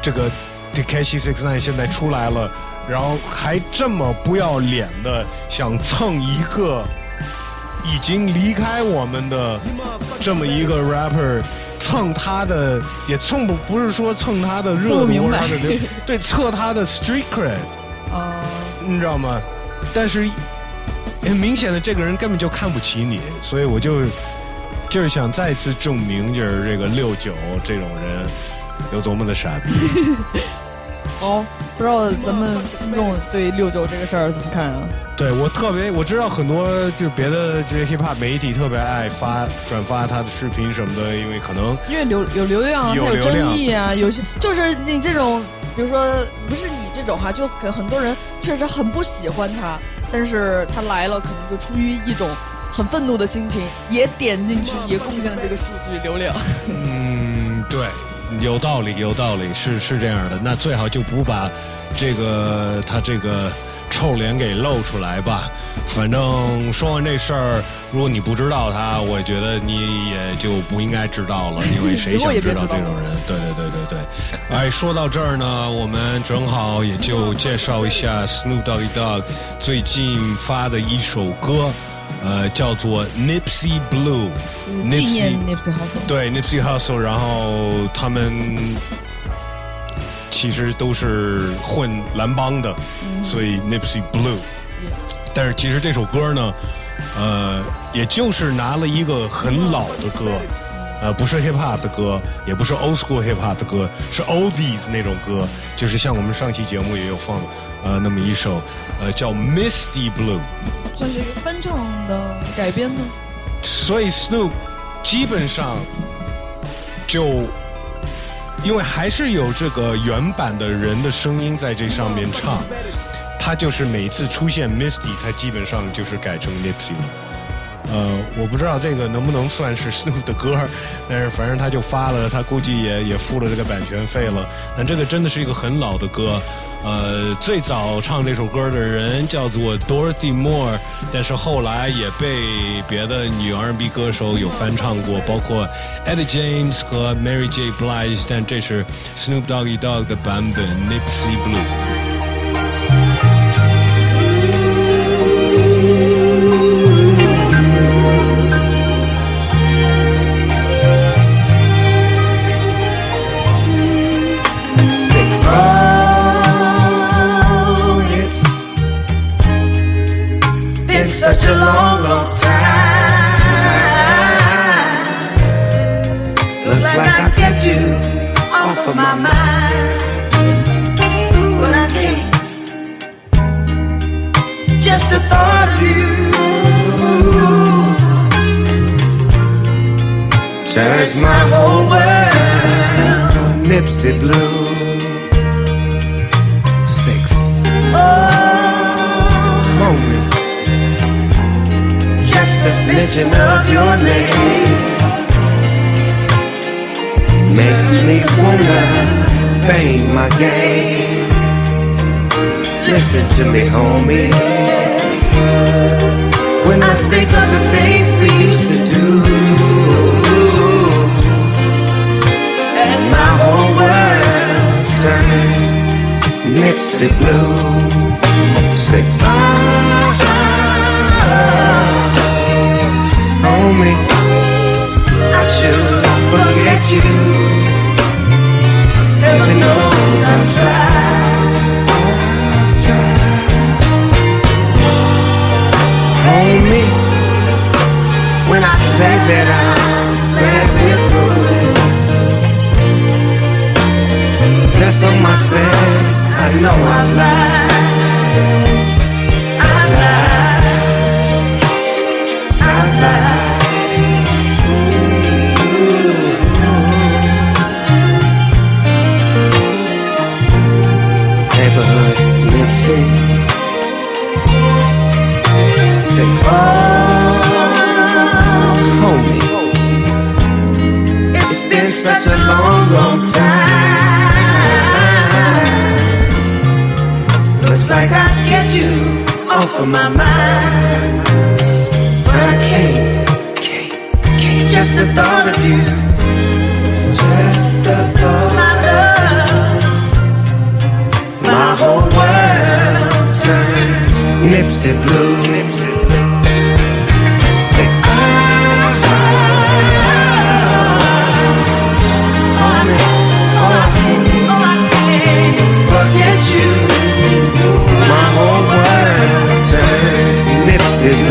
这个 d k a s h Six Nine 现在出来了，然后还这么不要脸的想蹭一个已经离开我们的这么一个 rapper，蹭他的也蹭不不是说蹭他的热度，他的对蹭他的 street cred，啊，你知道吗？但是。很明显的，这个人根本就看不起你，所以我就就是想再次证明，就是这个六九这种人有多么的傻逼。哦，不知道咱们听众对六九这个事儿怎么看啊？对我特别，我知道很多就是别的这些 hiphop 媒体特别爱发转发他的视频什么的，因为可能因为流有流量啊，他有争议啊，有些就是你这种，比如说不是你这种哈，就可很多人确实很不喜欢他。但是他来了，可能就出于一种很愤怒的心情，也点进去，也贡献了这个数据流量。嗯，对，有道理，有道理，是是这样的。那最好就不把这个他这个臭脸给露出来吧。反正说完这事儿，如果你不知道他，我觉得你也就不应该知道了，因为谁想知道这种人？对对对对对。哎，说到这儿呢，我们正好也就介绍一下 Snoop Doggy Dogg 最近发的一首歌，呃，叫做 Nipsey Blue，纪念 Nipsey Hussle。对 Nipsey Hussle，然后他们其实都是混蓝帮的，所以 Nipsey Blue。但是其实这首歌呢，呃，也就是拿了一个很老的歌，呃，不是 hip hop 的歌，也不是 old school hip hop 的歌，是 oldies 那种歌，就是像我们上期节目也有放，呃，那么一首，呃，叫 Misty Blue，算是一个翻唱的改编呢。所以 Snoop 基本上就因为还是有这个原版的人的声音在这上面唱。他就是每次出现 Misty，他基本上就是改成 Nipsey 了。呃，我不知道这个能不能算是 Snoop 的歌，但是反正他就发了，他估计也也付了这个版权费了。但这个真的是一个很老的歌，呃，最早唱这首歌的人叫做 Dorothy Moore，但是后来也被别的女 R&B 歌手有翻唱过，包括 Eddie James 和 Mary J. Blige，但这是 Snoop Doggy Dogg 的版本 Nipsey Blue。Such a long, long time. Looks like I get you off of my mind, but I can't. Just the thought of you turns my whole world Nipsey blue. The mention of your name makes me wanna bang my game. Listen to me, homie. When I think of the things we used to do, and my whole world turns Nipsey blue. Six ah, homie, I should forget you. Heaven knows I've tried. I've when I say that I'm glad we're through, that's on myself. I know I've lied. Off of my mind. But I can't, can't, can't. Just the thought of you. Just the thought of you. My whole world turns Nipsey blue.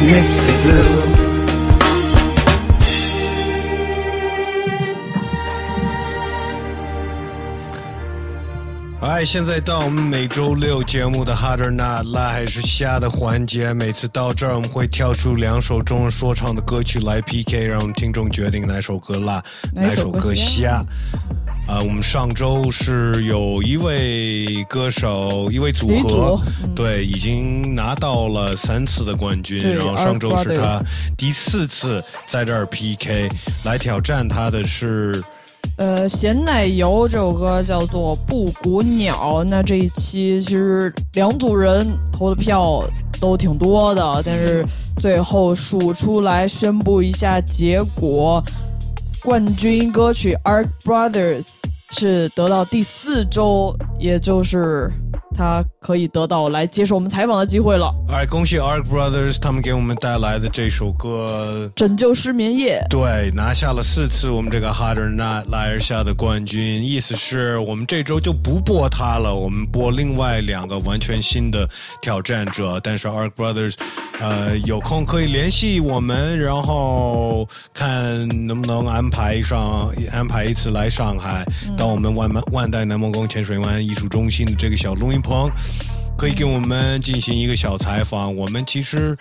Nipsey blue. 哎，现在到我们每周六节目的 Harder Not 拉还是瞎的环节。每次到这儿，我们会跳出两首中文说唱的歌曲来 PK，让我们听众决定哪首歌辣，哪哪首首歌歌瞎瞎。啊、我们上周是有一位歌手，一位组合组，对，已经拿到了三次的冠军，然后上周是他第四次在这儿 PK，来挑战他的是呃，咸奶油这首歌叫做《布谷鸟》。那这一期其实两组人投的票都挺多的，但是最后数出来宣布一下结果，冠军歌曲《Ark Brothers》是得到第四周，也就是他可以得到来接受我们采访的机会了。哎，恭喜 Ark Brothers 他们给我们带来的这首歌。拯救失眠夜，对，拿下了四次我们这个 Harder Not 来而下的冠军，意思是我们这周就不播他了，我们播另外两个完全新的挑战者。但是 Ark Brothers，呃，有空可以联系我们，然后看能不能安排上安排一次来上海，到我们万万代南梦宫潜水湾艺术中心的这个小录音棚。可以给我们进行一个小采访。我们其实，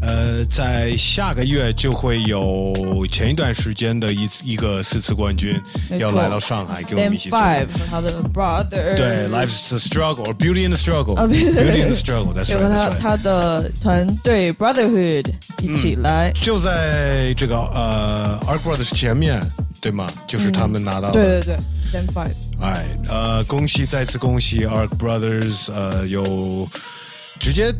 呃，在下个月就会有前一段时间的一一个四次冠军要来到上海，跟我们一起做。Five 和他的 brother，对，Life's the struggle or beauty in the struggle，啊，beauty in the struggle，that's 有和他。他的团队 Brotherhood 一起来。就在这个呃 Ark Brothers 前面，对吗？就是他们拿到的。对对对，Then Five。哎，呃，恭喜，再次恭喜 Ark Brothers，呃，有直接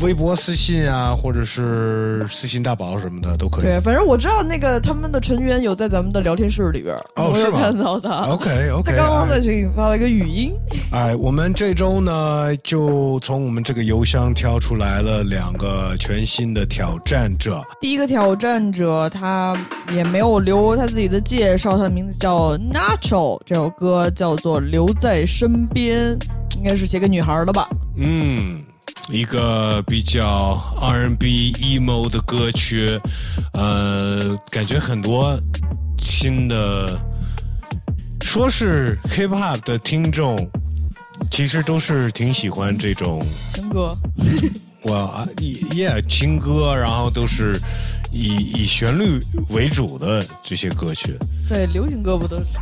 微博私信啊，或者是私信大宝什么的都可以。对，反正我知道那个他们的成员有在咱们的聊天室里边，我有哦是吗看到他。OK，OK，他刚刚在群里发了一个语音。哎，我们这周呢，就从我们这个邮箱挑出来了两个全新的挑战者。第一个挑战者他也没有留他自己的介绍，他的名字叫 Nacho，这首歌叫做《留在身边》。应该是写给女孩的吧？嗯，一个比较 R&B emo 的歌曲，呃，感觉很多新的，说是 hip hop 的听众，其实都是挺喜欢这种情歌。我啊，yeah，情歌，然后都是以以旋律为主的这些歌曲。对，流行歌不都是？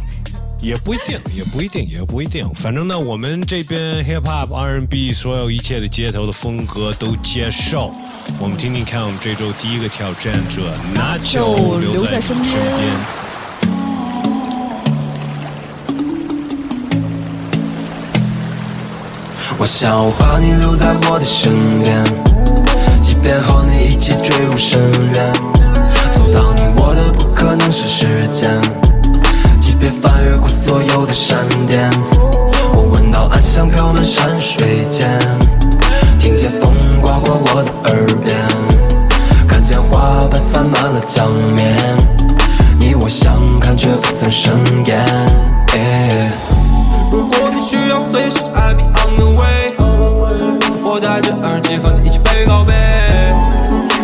也不一定，也不一定，也不一定。反正呢，我们这边 hip hop、R&B 所有一切的街头的风格都接受。我们听听看，我们这周第一个挑战者那就留在身边。我想把你留在我的身边，即便和你一起坠入深渊，阻挡你我的不可能是时间。别翻越过所有的闪电，我闻到暗香飘满山水间，听见风刮过我的耳边，看见花瓣散满了江面，你我相看却不曾生厌。如果你需要随时 I be on the way，我戴着耳机和你一起背靠背，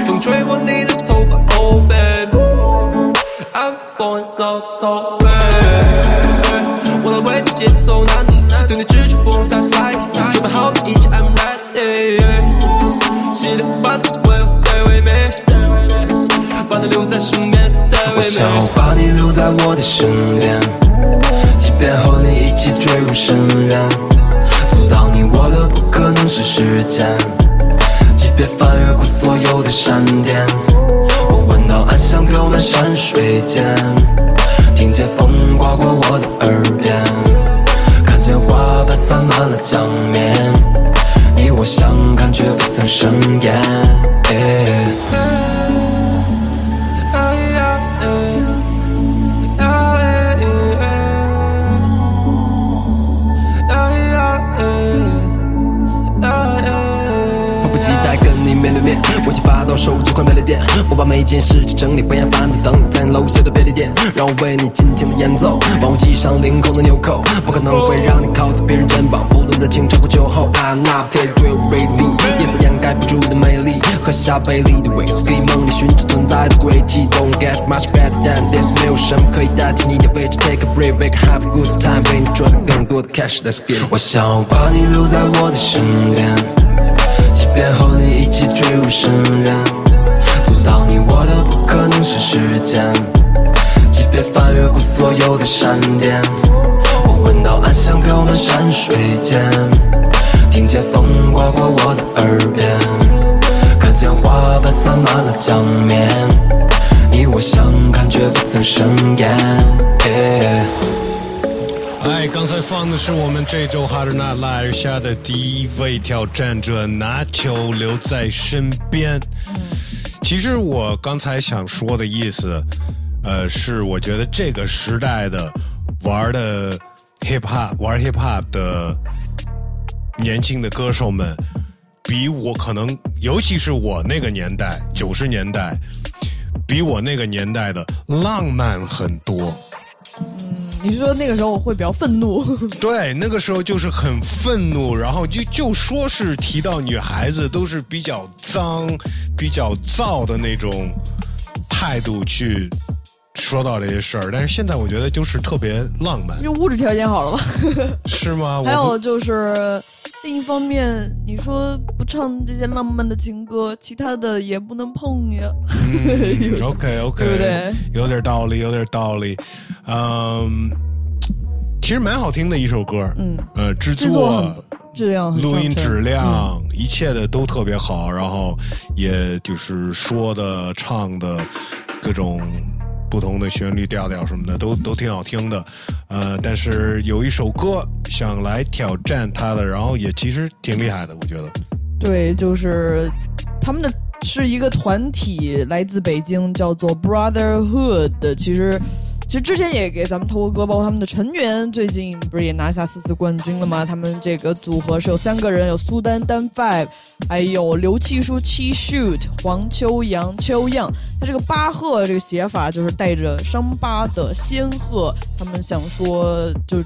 风吹过你的头发，Oh baby，I'm born love so。节奏难题，对你只求不能再猜疑。准备好了一切，I'm ready。记得反对，Will stay with me。把你留在身边，stay with me。我想把你留在我的身边，即便和你一起坠入深渊，阻挡你我的不可能是时间。即便翻越过所有的闪电，我闻到暗香飘满山水间，听见风刮过我的耳边，看见花瓣散满了江面，你我相看却不曾生厌。迫不及待跟你面对面。手机快没了电，我把每件事情整理，不厌烦的等你在楼下的便利店，让我为你尽情的演奏，帮我系上领口的纽扣，不可能会让你靠在别人肩膀，不论在清晨或酒后。I'm not take real really，夜色掩盖不住的美丽，喝下杯里的 whisky，梦里寻找存在的轨迹。Don't get much better than this，没有什么可以代替你的位置。Take a break, wake, have a good time，为你赚更多的 cash，Let's get。我想把你留在我的身边。即便和你一起坠入深渊，阻挡你我的不可能是时间。即便翻越过所有的闪电，我闻到暗香飘满山水间，听见风刮过我的耳边，看见花瓣散满了江面，你我相看却不曾生厌。哎，刚才放的是我们这周哈德纳拉尔下的第一位挑战者，拿球留在身边。其实我刚才想说的意思，呃，是我觉得这个时代的玩的 hip hop 玩 hip hop 的年轻的歌手们，比我可能，尤其是我那个年代，九十年代，比我那个年代的浪漫很多。你是说那个时候我会比较愤怒？对，那个时候就是很愤怒，然后就就说是提到女孩子都是比较脏、比较燥的那种态度去说到这些事儿。但是现在我觉得就是特别浪漫，因为物质条件好了吧？是吗？还有就是另一方面，你说不唱这些浪漫的情歌，其他的也不能碰呀。OK OK，对不对？有点道理，有点道理。嗯，其实蛮好听的一首歌，嗯，呃，制作质量、录音质量，一切的都特别好，然后也就是说的、唱的各种不同的旋律调调什么的，都都挺好听的。呃，但是有一首歌想来挑战他的，然后也其实挺厉害的，我觉得。对，就是他们的是一个团体，来自北京，叫做 Brotherhood，其实。其实之前也给咱们投过歌，包括他们的成员，最近不是也拿下四次冠军了吗？他们这个组合是有三个人，有苏丹丹 Five，还有刘七叔七 Shoot，黄秋阳秋样。他这个巴赫这个写法就是带着伤疤的仙鹤，他们想说就。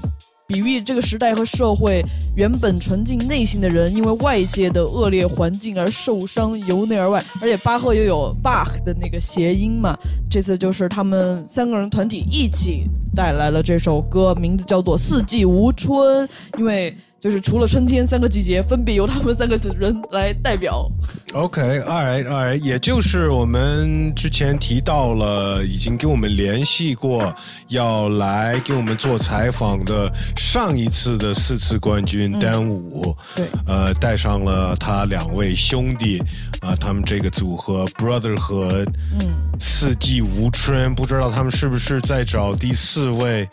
比喻这个时代和社会原本纯净内心的人，因为外界的恶劣环境而受伤，由内而外。而且巴赫又有 Bach 的那个谐音嘛，这次就是他们三个人团体一起带来了这首歌，名字叫做《四季无春》，因为。就是除了春天三个季节，分别由他们三个人来代表。OK，二二，也就是我们之前提到了，已经跟我们联系过，要来给我们做采访的上一次的四次冠军丹武，对，呃，带上了他两位兄弟，啊、他们这个组合 Brotherhood，嗯，四季无春，不知道他们是不是在找第四位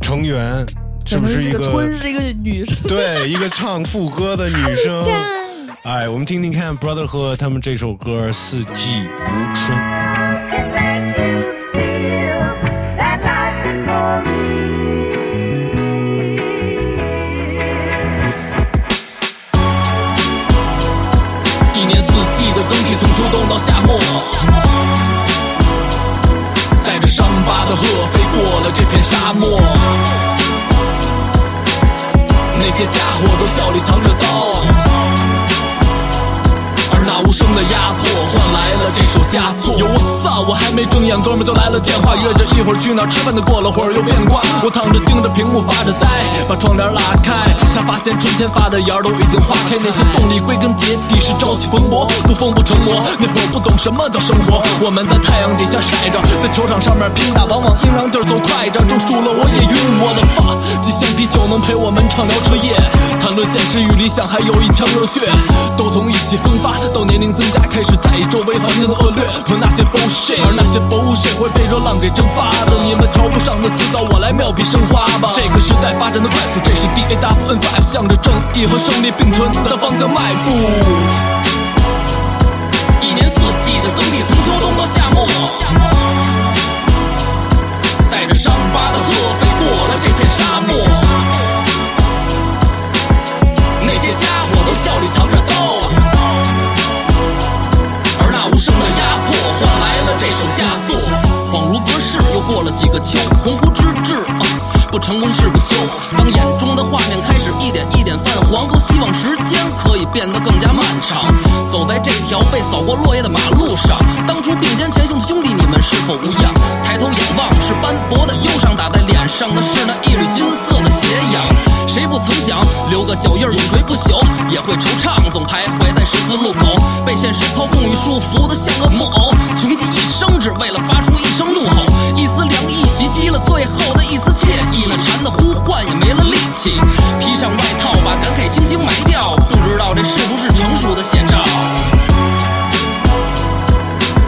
成员，是不是一个村是一个女生，对，一个唱副歌的女生。哎，我们听听看 Brotherhood 他们这首歌《四季如春》。一年四季的更替，从秋冬到夏末，带着伤疤的鹤飞过了这片沙漠。些家伙都笑里藏着刀，而那无声的压迫这首佳作。有我操，我还没睁眼，哥们就来了电话，约着一会儿去哪吃饭的，过了会儿又变卦。我躺着盯着屏幕发着呆，把窗帘拉开，才发现春天发的芽都已经化开。那些动力归根结底是朝气蓬勃，不疯不成魔。那会儿不懂什么叫生活，我们在太阳底下晒着，在球场上面拼打，往往硬让地儿走快着，争输了我也晕。我的发，几箱啤酒能陪我们畅聊彻夜，谈论现实与理想，还有一腔热血，都从意气风发到年龄增加，开始在意周围环境境的恶劣和那些 bullshit，而那些 bullshit 会被热浪给蒸发的。你们瞧不上的词藻，我来妙笔生花吧。这个时代发展的快速，这是 D A W N Five 向着正义和胜利并存的方向迈步。一年四季的更替，从秋冬到夏末，带着伤疤的鹤飞过了这片沙漠。过了几个秋，鸿鹄之志啊，不成功誓不休。当眼中的画面开始一点一点泛黄，多希望时间可以变得更加漫长。走在这条被扫过落叶的马路上，当初并肩前行的兄弟，你们是否无恙？抬头仰望，是斑驳的忧伤，打在脸上的是那一缕金色的斜阳。谁不曾想留个脚印永垂不朽，也会惆怅，总徘徊在十字路口，被现实操控与束缚的像个木偶，穷尽一生只为了发后的一丝惬意，那蝉的呼唤也没了力气，披上外套把感慨轻轻埋掉，不知道这是不是成熟的写照。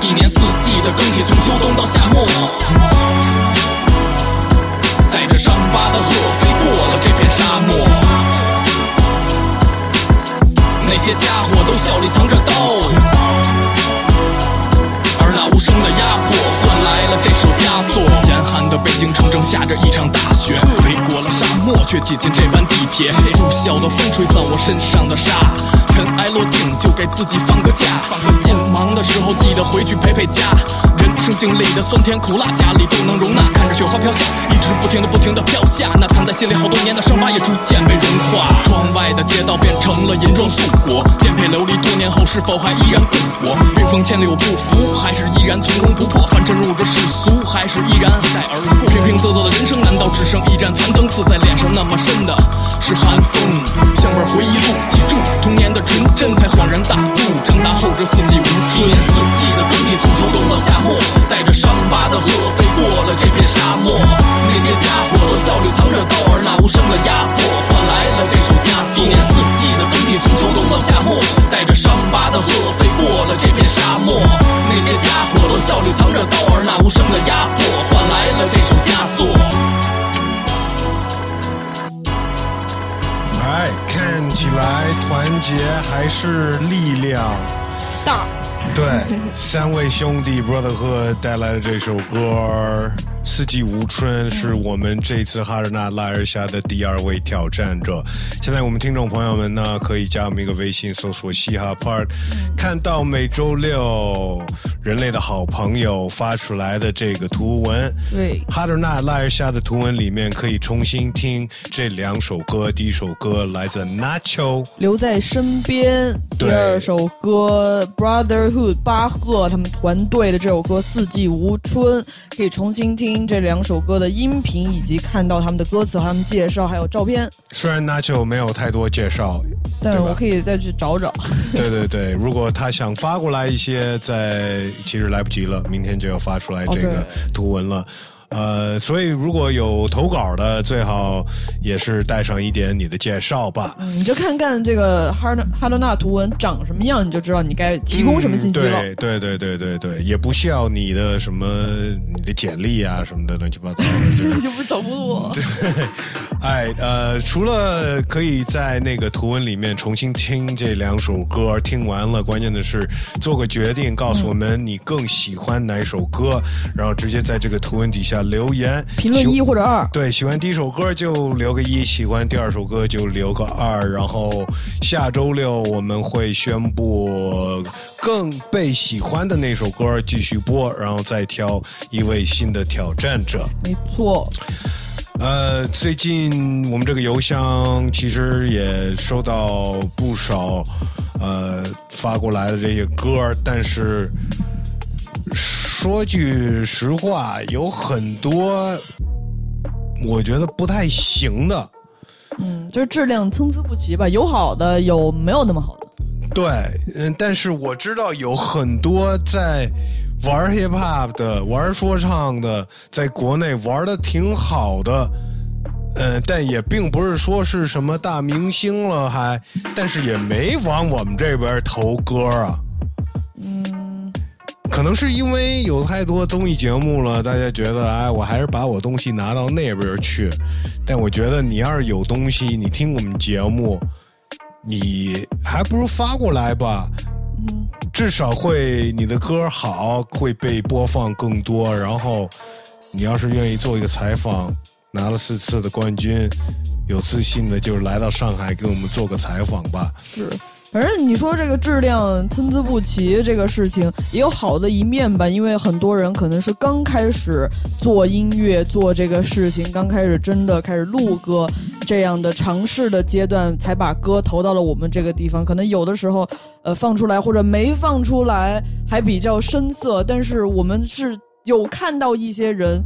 一年四季的更替，从秋冬到夏末，带着伤疤的鹤飞过了这片沙漠。那些家伙都笑里藏着京城正下着一场大雪，飞过了沙漠，却挤进这班地铁。呼啸的风吹散我身上的沙，尘埃落定就给自己放个假。进忙的时候记得回去陪陪家。人生经历的酸甜苦辣，家里都能容纳。看着雪花飘下，一直不停的不停的飘下，那藏在心里好多年的伤疤也逐渐被融化。窗外的街道变成了银装素裹，颠沛流离多年后是否还依然故我？冰封千里我不服，还是依然从容不迫？凡尘入这世俗，还是依然带而过？平平仄仄的人生，难道只剩一盏残灯刺在脸上？那么深的是寒风。像本回忆录，记住童年的纯真，才恍然大悟。长大后这四季无春，一年四季的更替，从秋冬到夏末，带着伤疤的鹤飞过了这片沙漠。那些家伙都笑里藏着刀，而那无声的压迫了这首佳作。一年四季的更替，从秋冬到夏末，带着伤疤的鹤飞过了这片沙漠。那些家伙都笑里藏着刀，而那无声的压迫换来了这首佳作。哎，看起来团结还是力量大。对，三位兄弟 Brotherhood 带来的这首歌《四季无春是我们这次哈尔纳拉尔下的第二位挑战者。现在我们听众朋友们呢，可以加我们一个微信，搜索嘻哈 Park，看到每周六人类的好朋友发出来的这个图文。对，哈尔纳拉尔下的图文里面可以重新听这两首歌。第一首歌来自 Nacho，留在身边。第二首歌 Brotherhood 巴赫他们团队的这首歌《四季无春》，可以重新听这两首歌的音频，以及看到他们的歌词、他们介绍还有照片。虽然 Nacho 没有太多介绍，但是我可以再去找找。对对对，如果他想发过来一些，在其实来不及了，明天就要发出来这个图文了。呃，所以如果有投稿的，最好也是带上一点你的介绍吧。嗯，你就看看这个哈德哈德纳图文长什么样，你就知道你该提供什么信息了。对对对对对对，也不需要你的什么你的简历啊什么的乱七八糟的。就 不找不我。对，哎呃，除了可以在那个图文里面重新听这两首歌，听完了，关键的是做个决定，告诉我们你更喜欢哪首歌，然后直接在这个图文底下。留言评论一或者二，对，喜欢第一首歌就留个一，喜欢第二首歌就留个二，然后下周六我们会宣布更被喜欢的那首歌继续播，然后再挑一位新的挑战者。没错，呃，最近我们这个邮箱其实也收到不少呃发过来的这些歌，但是。说句实话，有很多我觉得不太行的。嗯，就是质量参差不齐吧，有好的，有没有那么好的。对，嗯，但是我知道有很多在玩 hip hop 的、玩说唱的，在国内玩的挺好的，嗯，但也并不是说是什么大明星了，还，但是也没往我们这边投歌啊。可能是因为有太多综艺节目了，大家觉得哎，我还是把我东西拿到那边去。但我觉得你要是有东西，你听我们节目，你还不如发过来吧。嗯，至少会你的歌好，会被播放更多。然后你要是愿意做一个采访，拿了四次的冠军，有自信的就来到上海给我们做个采访吧。是。反正你说这个质量参差不齐，这个事情也有好的一面吧。因为很多人可能是刚开始做音乐、做这个事情，刚开始真的开始录歌这样的尝试的阶段，才把歌投到了我们这个地方。可能有的时候，呃，放出来或者没放出来还比较生涩，但是我们是有看到一些人。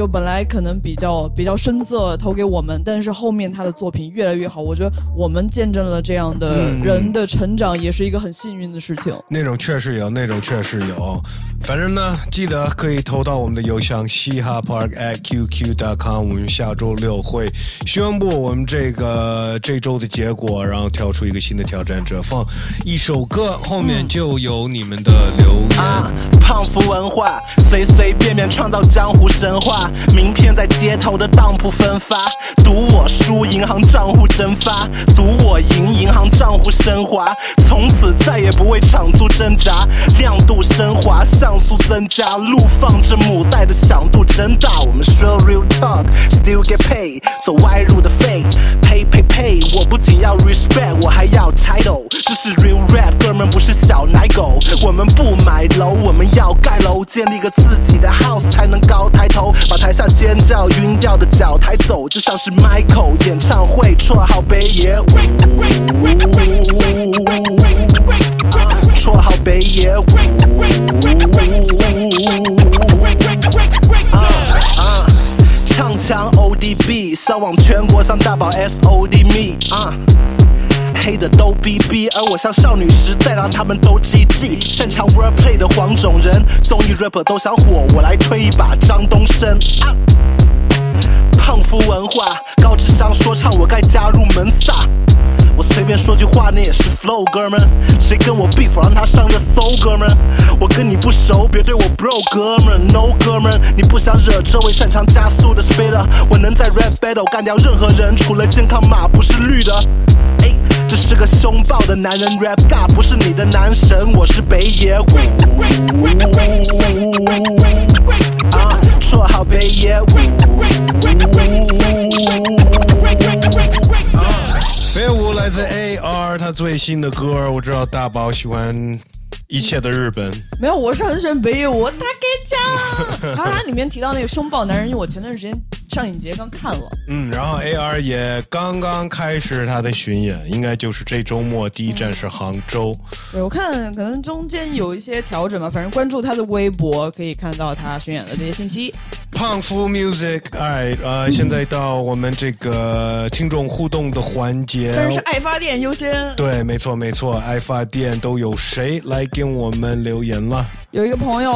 就本来可能比较比较深色投给我们，但是后面他的作品越来越好，我觉得我们见证了这样的人的成长，也是一个很幸运的事情。那种确实有，那种确实有。反正呢，记得可以投到我们的邮箱嘻哈 park at qq dot com。我们下周六会宣布我们这个这周的结果，然后挑出一个新的挑战者，放一首歌，后面就有你们的留言。胖福文化，随随便便创造江湖神话。名片在街头的当铺分发，赌我输，银行账户蒸发；赌我赢，银行账户升华。从此再也不为场租挣扎，亮度升华，像素增加，路放着母带的响度真大。我们说 real talk，still get paid，走歪路的 fake，pay pay pay。我不仅要 respect，我还要 title。这是 real rap，哥们不是小奶狗。我们不买楼，我们要盖楼，建立个自己的 house 才能高抬头。把台下尖叫晕掉的脚抬走，就像是 Michael 演唱会，绰号北野。绰号北野。唱腔 ODB，销往全国像大宝 SOD me。黑的都逼逼，而我像少女时代，让他们都 GG。擅长 wordplay 的黄种人，综艺 rapper 都想火，我来推一把张东升。胖夫文化，高智商说唱，我该加入门萨。我随便说句话，那也是 flow，哥们。谁跟我 beef，让他上热搜，哥们。我跟你不熟，别对我 bro，哥们。No，哥们，你不想惹这位擅长加速的 speeder，我能在 rap battle 干掉任何人，除了健康码不是绿的。哎。这是个凶暴的男人，rap god 不是你的男神，我是北野武。啊，绰号北野武。北野武来自 AR，他最新的歌，我知道大宝喜欢一切的日本。没有，我是很喜欢北野武，他给讲，他他里面提到那个凶暴男人，因为我前段时间上影节刚看了，嗯，然后 AR 也刚刚开始他的巡演，应该就是这周末第一站是杭州。对我看可能中间有一些调整吧，反正关注他的微博可以看到他巡演的这些信息。胖夫 Music，哎，呃，现在到我们这个听众互动的环节，但是爱发电优先。对，没错没错，爱发电都有谁来给我们留言了？有一个朋友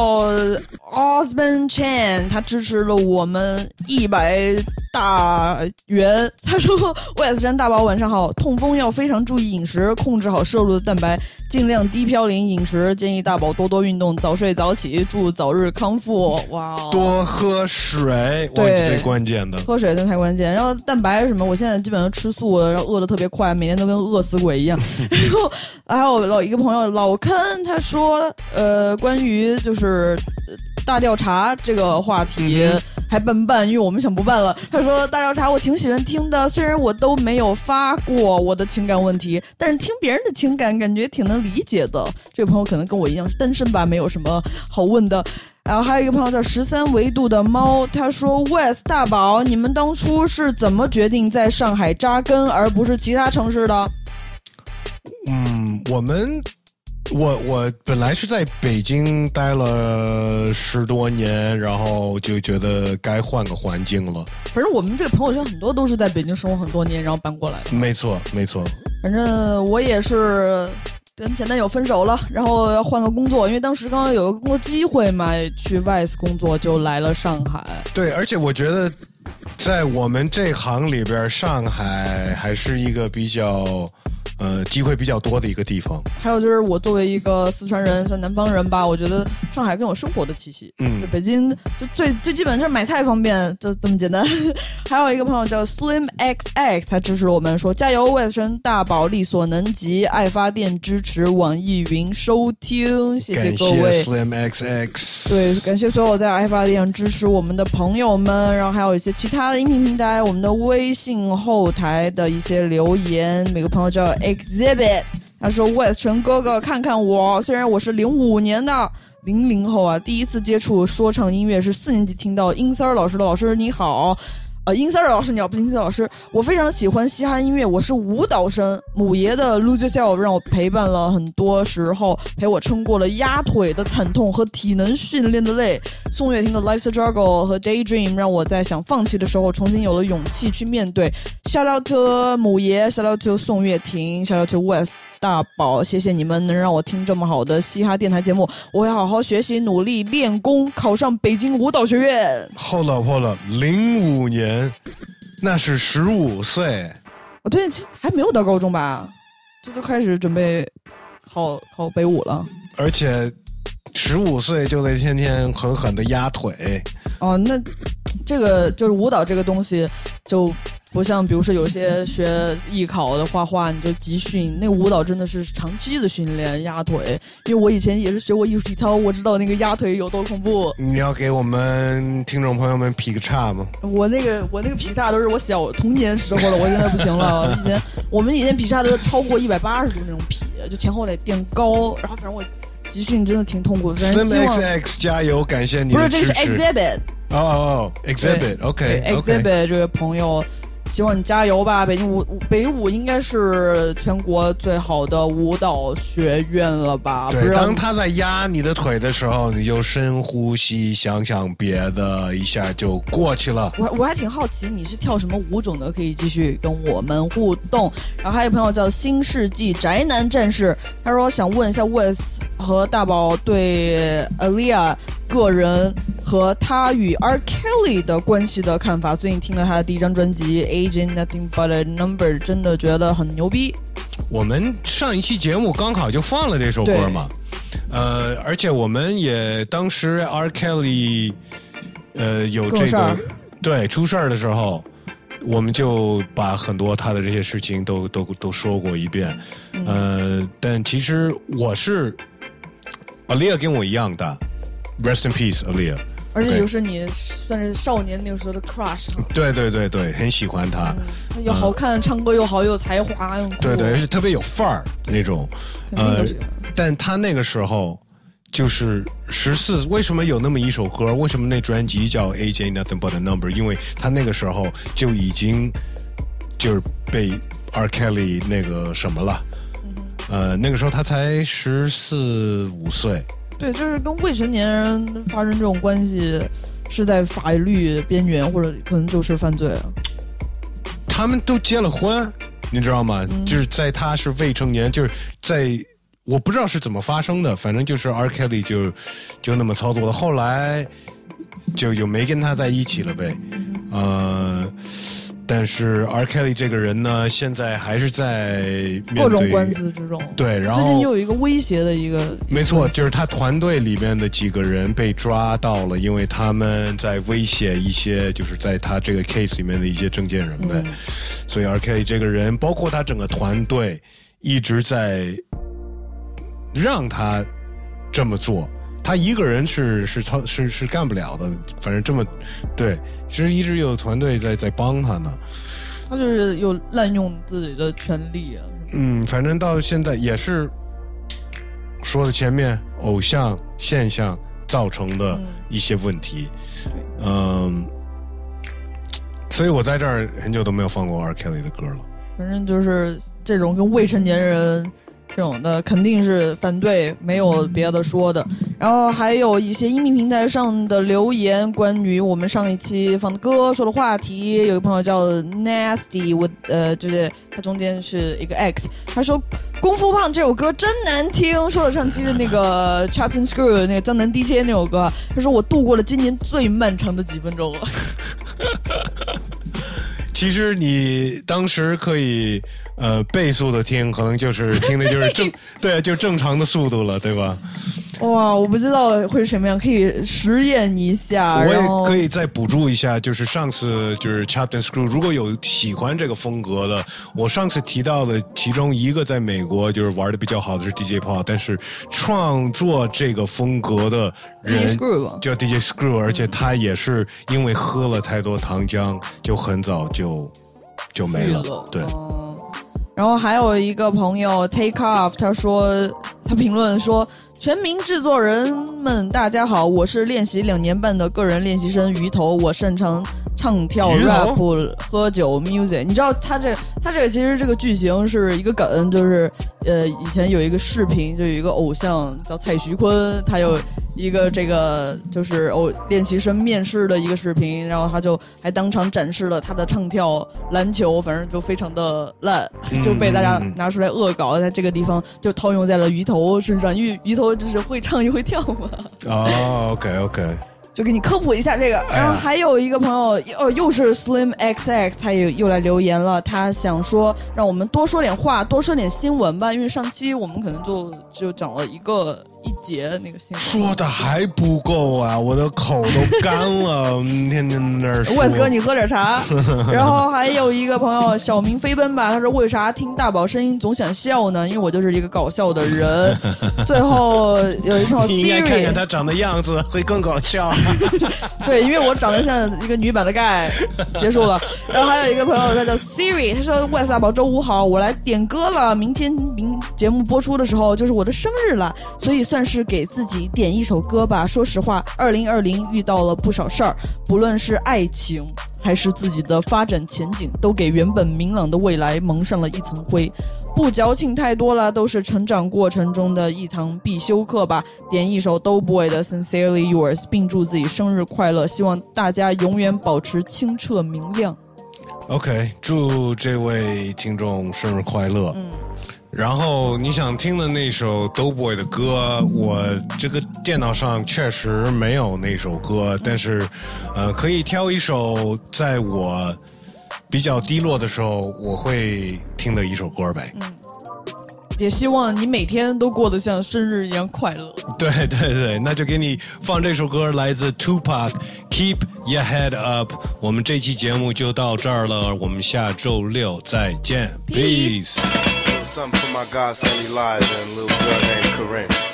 Osman Chan，他支持了我们一百大元。他说：“Wes 山大宝晚上好，痛风要非常注意饮食，控制好摄入的蛋白，尽量低嘌呤饮食。建议大宝多多运动，早睡早起，祝早日康复。”哇，哦多喝水，对最关键的。喝水真太关键。然后蛋白什么，我现在基本上吃素了，然后饿的特别快，每天都跟饿死鬼一样。然后还有老一个朋友老坑，他说，呃，关于就是呃大调查这个话题。还办不办？因为我们想不办了。他说大调查我挺喜欢听的，虽然我都没有发过我的情感问题，但是听别人的情感感觉挺能理解的。这位朋友可能跟我一样是单身吧，没有什么好问的。然后还有一个朋友叫十三维度的猫，他说：“West 大宝，你们当初是怎么决定在上海扎根，而不是其他城市的？”嗯，我们我我本来是在北京待了十多年，然后就觉得该换个环境了。反正我们这个朋友圈很多都是在北京生活很多年，然后搬过来的。没错，没错。反正我也是跟前男友分手了，然后要换个工作，因为当时刚刚有个工作机会嘛，去 VICE 工作就来了上海。对，而且我觉得在我们这行里边，上海还是一个比较呃机会比较多的一个地方。还有就是我作为一个四川人，算南方人吧，我觉得上海更有生活的气息。嗯就北京就最最基本就是买菜方便，就这么简单。还有一个朋友叫 Slim XX，他支持我们说加油，West 神大宝力所能及，爱发电支持网易云收听，谢谢各位。Slim XX。对，感谢所有在爱发电支持我们的朋友们，然后还有一些其他的音频平台，我们的微信后台的一些留言。每个朋友叫 Exhibit，他说：“West 陈哥哥，看看我，虽然我是零五年的。”零零后啊，第一次接触说唱音乐是四年级听到英三儿老师的。老师你好，呃，英三儿老师你好，不是英三儿老师，我非常喜欢嘻哈音乐，我是舞蹈生。母爷的 Lose Yourself 让我陪伴了很多时候，陪我撑过了压腿的惨痛和体能训练的累。宋岳庭的 Life Struggle 和 Daydream 让我在想放弃的时候，重新有了勇气去面对。Shout out to 母爷，Shout out to 宋岳庭，Shout out to West 大宝，谢谢你们能让我听这么好的嘻哈电台节目，我会好好学习，努力练功，考上北京舞蹈学院。后了后了，零五年，那是十五岁。哦，对，其实还没有到高中吧，这都开始准备考考北舞了。而且十五岁就得天天狠狠的压腿。哦，那这个就是舞蹈这个东西，就不像比如说有些学艺考的画画，你就集训，那个舞蹈真的是长期的训练，压腿。因为我以前也是学过艺术体操，我知道那个压腿有多恐怖。你要给我们听众朋友们劈个叉吗？我那个我那个劈叉都是我小童年时候的，我现在不行了。以前我们以前劈叉都是超过一百八十度那种劈，就前后得垫高，然后反正我集训真的挺痛苦的。反正 Slim 希望 XX 加油，感谢你不是这个是 exhibit。哦哦哦，exhibit，OK 对 OK。exhibit 这位朋友，希望你加油吧！北京舞北舞应该是全国最好的舞蹈学院了吧？对，当他在压你的腿的时候，你就深呼吸，想想别的，一下就过去了。我我还挺好奇你是跳什么舞种的，可以继续跟我们互动。然后还有朋友叫新世纪宅男战士，他说想问一下 Wes 和大宝对 Alia 个人和他与 R Kelly 的关系的看法。最近听了他的第一张专辑《Agent Nothing But a Number》，真的觉得很牛逼。我们上一期节目刚好就放了这首歌嘛，呃，而且我们也当时 R Kelly 呃有这个对出事儿的时候，我们就把很多他的这些事情都都都说过一遍，呃，但其实我是 Alia 跟我一样大，Rest in peace Alia，而且又是你算是少年那个时候的 crush，对对对对，很喜欢他，他又好看，唱歌又好，又有才华，又对对，而且特别有范儿那种，呃但他那个时候就是十四，为什么有那么一首歌？为什么那专辑叫 AJ Nothing But a Number？因为他那个时候就已经就是被 R. Kelly 那个什么了，呃，那个时候他才十四五岁，对，就是跟未成年人发生这种关系，是在法律边缘，或者可能就是犯罪啊。他们都结了婚，你知道吗？就是在他是未成年，就是在我不知道是怎么发生的，反正就是 R Kelly 就就那么操作的。后来就有没跟他在一起了呗，呃，但是 R Kelly 这个人呢，现在还是在各种官司之中。对，然后最近又有一个威胁的一个，没错，就是他团队里面的几个人被抓到了，因为他们在威胁一些，就是在他这个 case 里面的一些证件人呗。嗯所以 R Kelly 这个人，包括他整个团队，一直在让他这么做。他一个人是是操是是干不了的，反正这么对，其实一直有团队在在帮他呢。他就是有滥用自己的权利啊。嗯，反正到现在也是说的前面偶像现象造成的一些问题，嗯，所以我在这儿很久都没有放过 R Kelly 的歌了。反正就是这种跟未成年人这种的，肯定是反对，没有别的说的。然后还有一些音频平台上的留言，关于我们上一期放的歌说的话题，有一个朋友叫 Nasty，我呃，就是他中间是一个 X，他说《功夫胖》这首歌真难听，说了上期的那个 CHAPTAIN Screw 那个江南 DJ 那首歌，他说我度过了今年最漫长的几分钟了。其实你当时可以呃倍速的听，可能就是听的就是正 对，就正常的速度了，对吧？哇，我不知道会是什么样，可以实验一下。我也可以再补助一下，就是上次就是 Captain Screw，如果有喜欢这个风格的，我上次提到的其中一个在美国就是玩的比较好的是 DJ Paul，但是创作这个风格的人 DJ Screw 叫 DJ Screw，而且他也是因为喝了太多糖浆，就很早就就没了了。对，然后还有一个朋友 Take Off，他说他评论说。全民制作人们，大家好，我是练习两年半的个人练习生鱼头，我擅长唱跳、rap、喝酒、music。你知道他这他这个其实这个剧情是一个梗，就是呃以前有一个视频，就有一个偶像叫蔡徐坤，他有一个这个就是偶练习生面试的一个视频，然后他就还当场展示了他的唱跳、篮球，反正就非常的烂，嗯就被大家拿出来恶搞，在这个地方就套用在了鱼头身上，因为鱼头就是会唱又会跳嘛。哦，OK OK，就给你科普一下这个。然后还有一个朋友，哦，又是 Slim XX，他也又来留言了，他想说让我们多说点话，多说点新闻吧，因为上期我们可能就就讲了一个一节那个新闻。说的还不够啊，我的口都干了，嗯天天在那儿说。魏斯哥，你喝点茶。然后还有一个朋友小明飞奔吧，他说为啥听大宝声音总想笑呢？因为我就是一个搞笑的人。最后有一朋友你应该看 Siri，看他长的样子，会更搞笑。对，因为我长得像一个女版的盖。结束了。然后还有一个朋友，他叫 Siri，他说：“外斯大宝，周五好，我来点歌了。明天明节目播出的时候就是我的生日了，所以算是给自己点一首歌吧。说实话，二零二零遇到了不少事儿，不论是爱情还是自己的发展前景，都给原本明朗的未来蒙上了一层灰。”不矫情太多了，都是成长过程中的一堂必修课吧。点一首 Doughboy 的 Sincerely Yours，并祝自己生日快乐，希望大家永远保持清澈明亮。OK，祝这位听众生日快乐。嗯，然后你想听的那首 Doughboy 的歌，我这个电脑上确实没有那首歌，但是，呃，可以挑一首在我比较低落的时候我会听的一首歌呗。嗯也希望你每天都过得像生日一样快乐。对对对，那就给你放这首歌，来自 Tupac，《Keep Your Head Up》。我们这期节目就到这儿了，我们下周六再见 Peace. Something for my godson Elijah and a little girl named Corinne.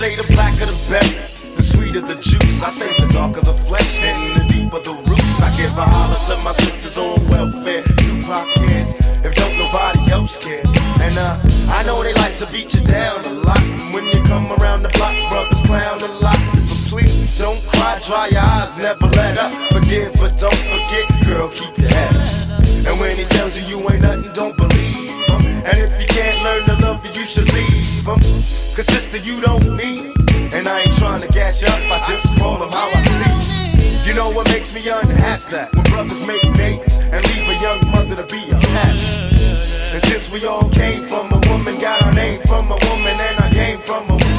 say the blacker the better, the sweeter the juice. I say the darker the flesh and the deeper the roots. I give a holler to my sisters on welfare, Tupac kids, if don't nobody else care. And uh, I know they like to beat you down a lot. And when you come around the block, brothers clown a lot. Don't cry, dry your eyes, never let up. Forgive, but don't forget, girl, keep your head up. And when he tells you you ain't nothing, don't believe him. And if you can't learn to love you, you should leave him. Cause sister, you don't need. And I ain't trying to you up, I just roll them how I see. You know what makes me unhappy? That when brothers make babies and leave a young mother to be a pastor. And since we all came from a woman, got our name from a woman, and I came from a woman.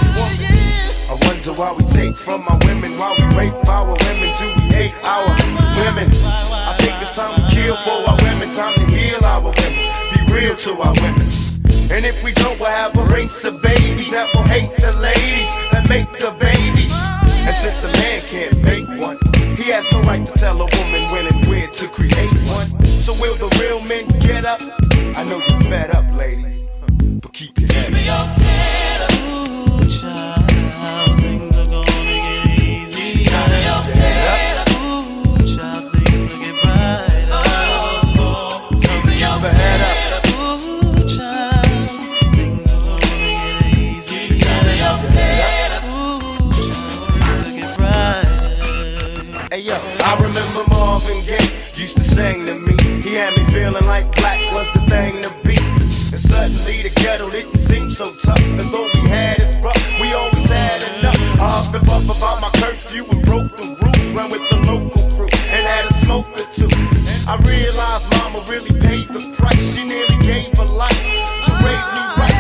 Wonder why we take from our women, why we rape our women, do we hate our women? I think it's time to kill for our women, time to heal our women, be real to our women. And if we don't, we'll have a race of babies that will hate the ladies that make the babies. And since a man can't make one, he has no right to tell a woman when and where to create one. So will the real men get up? I know you're fed up, ladies, but keep your head up. Hey feeling like black was the thing to be. And suddenly the ghetto didn't seem so tough. And though we had it rough, we always had enough. I and puffed about my curfew and broke the rules. Ran with the local crew and had a smoke or two. I realized mama really paid the price. She nearly gave her life to raise me right.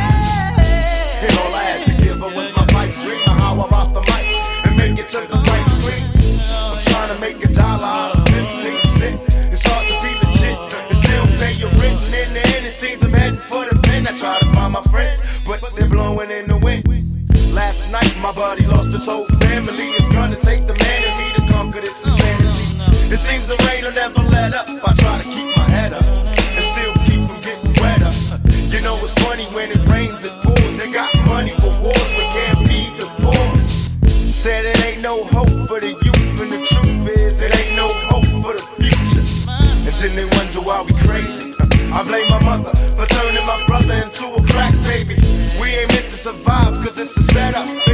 And all I had to give her was my pipe dream of how I'm out the mic and make it to the right my buddy lost his whole family. It's gonna take the man in me to conquer this insanity. It seems the rain will never let up. I try to keep my head up and still keep from getting wetter. You know it's funny when it rains, it pours. They got money for wars, but can't feed the poor. Said it ain't no hope for the youth, and the truth is it ain't no hope for the future. And then they wonder why we crazy. I blame my mother for turning my brother into a crack baby. We ain't meant to survive, cause it's a setup.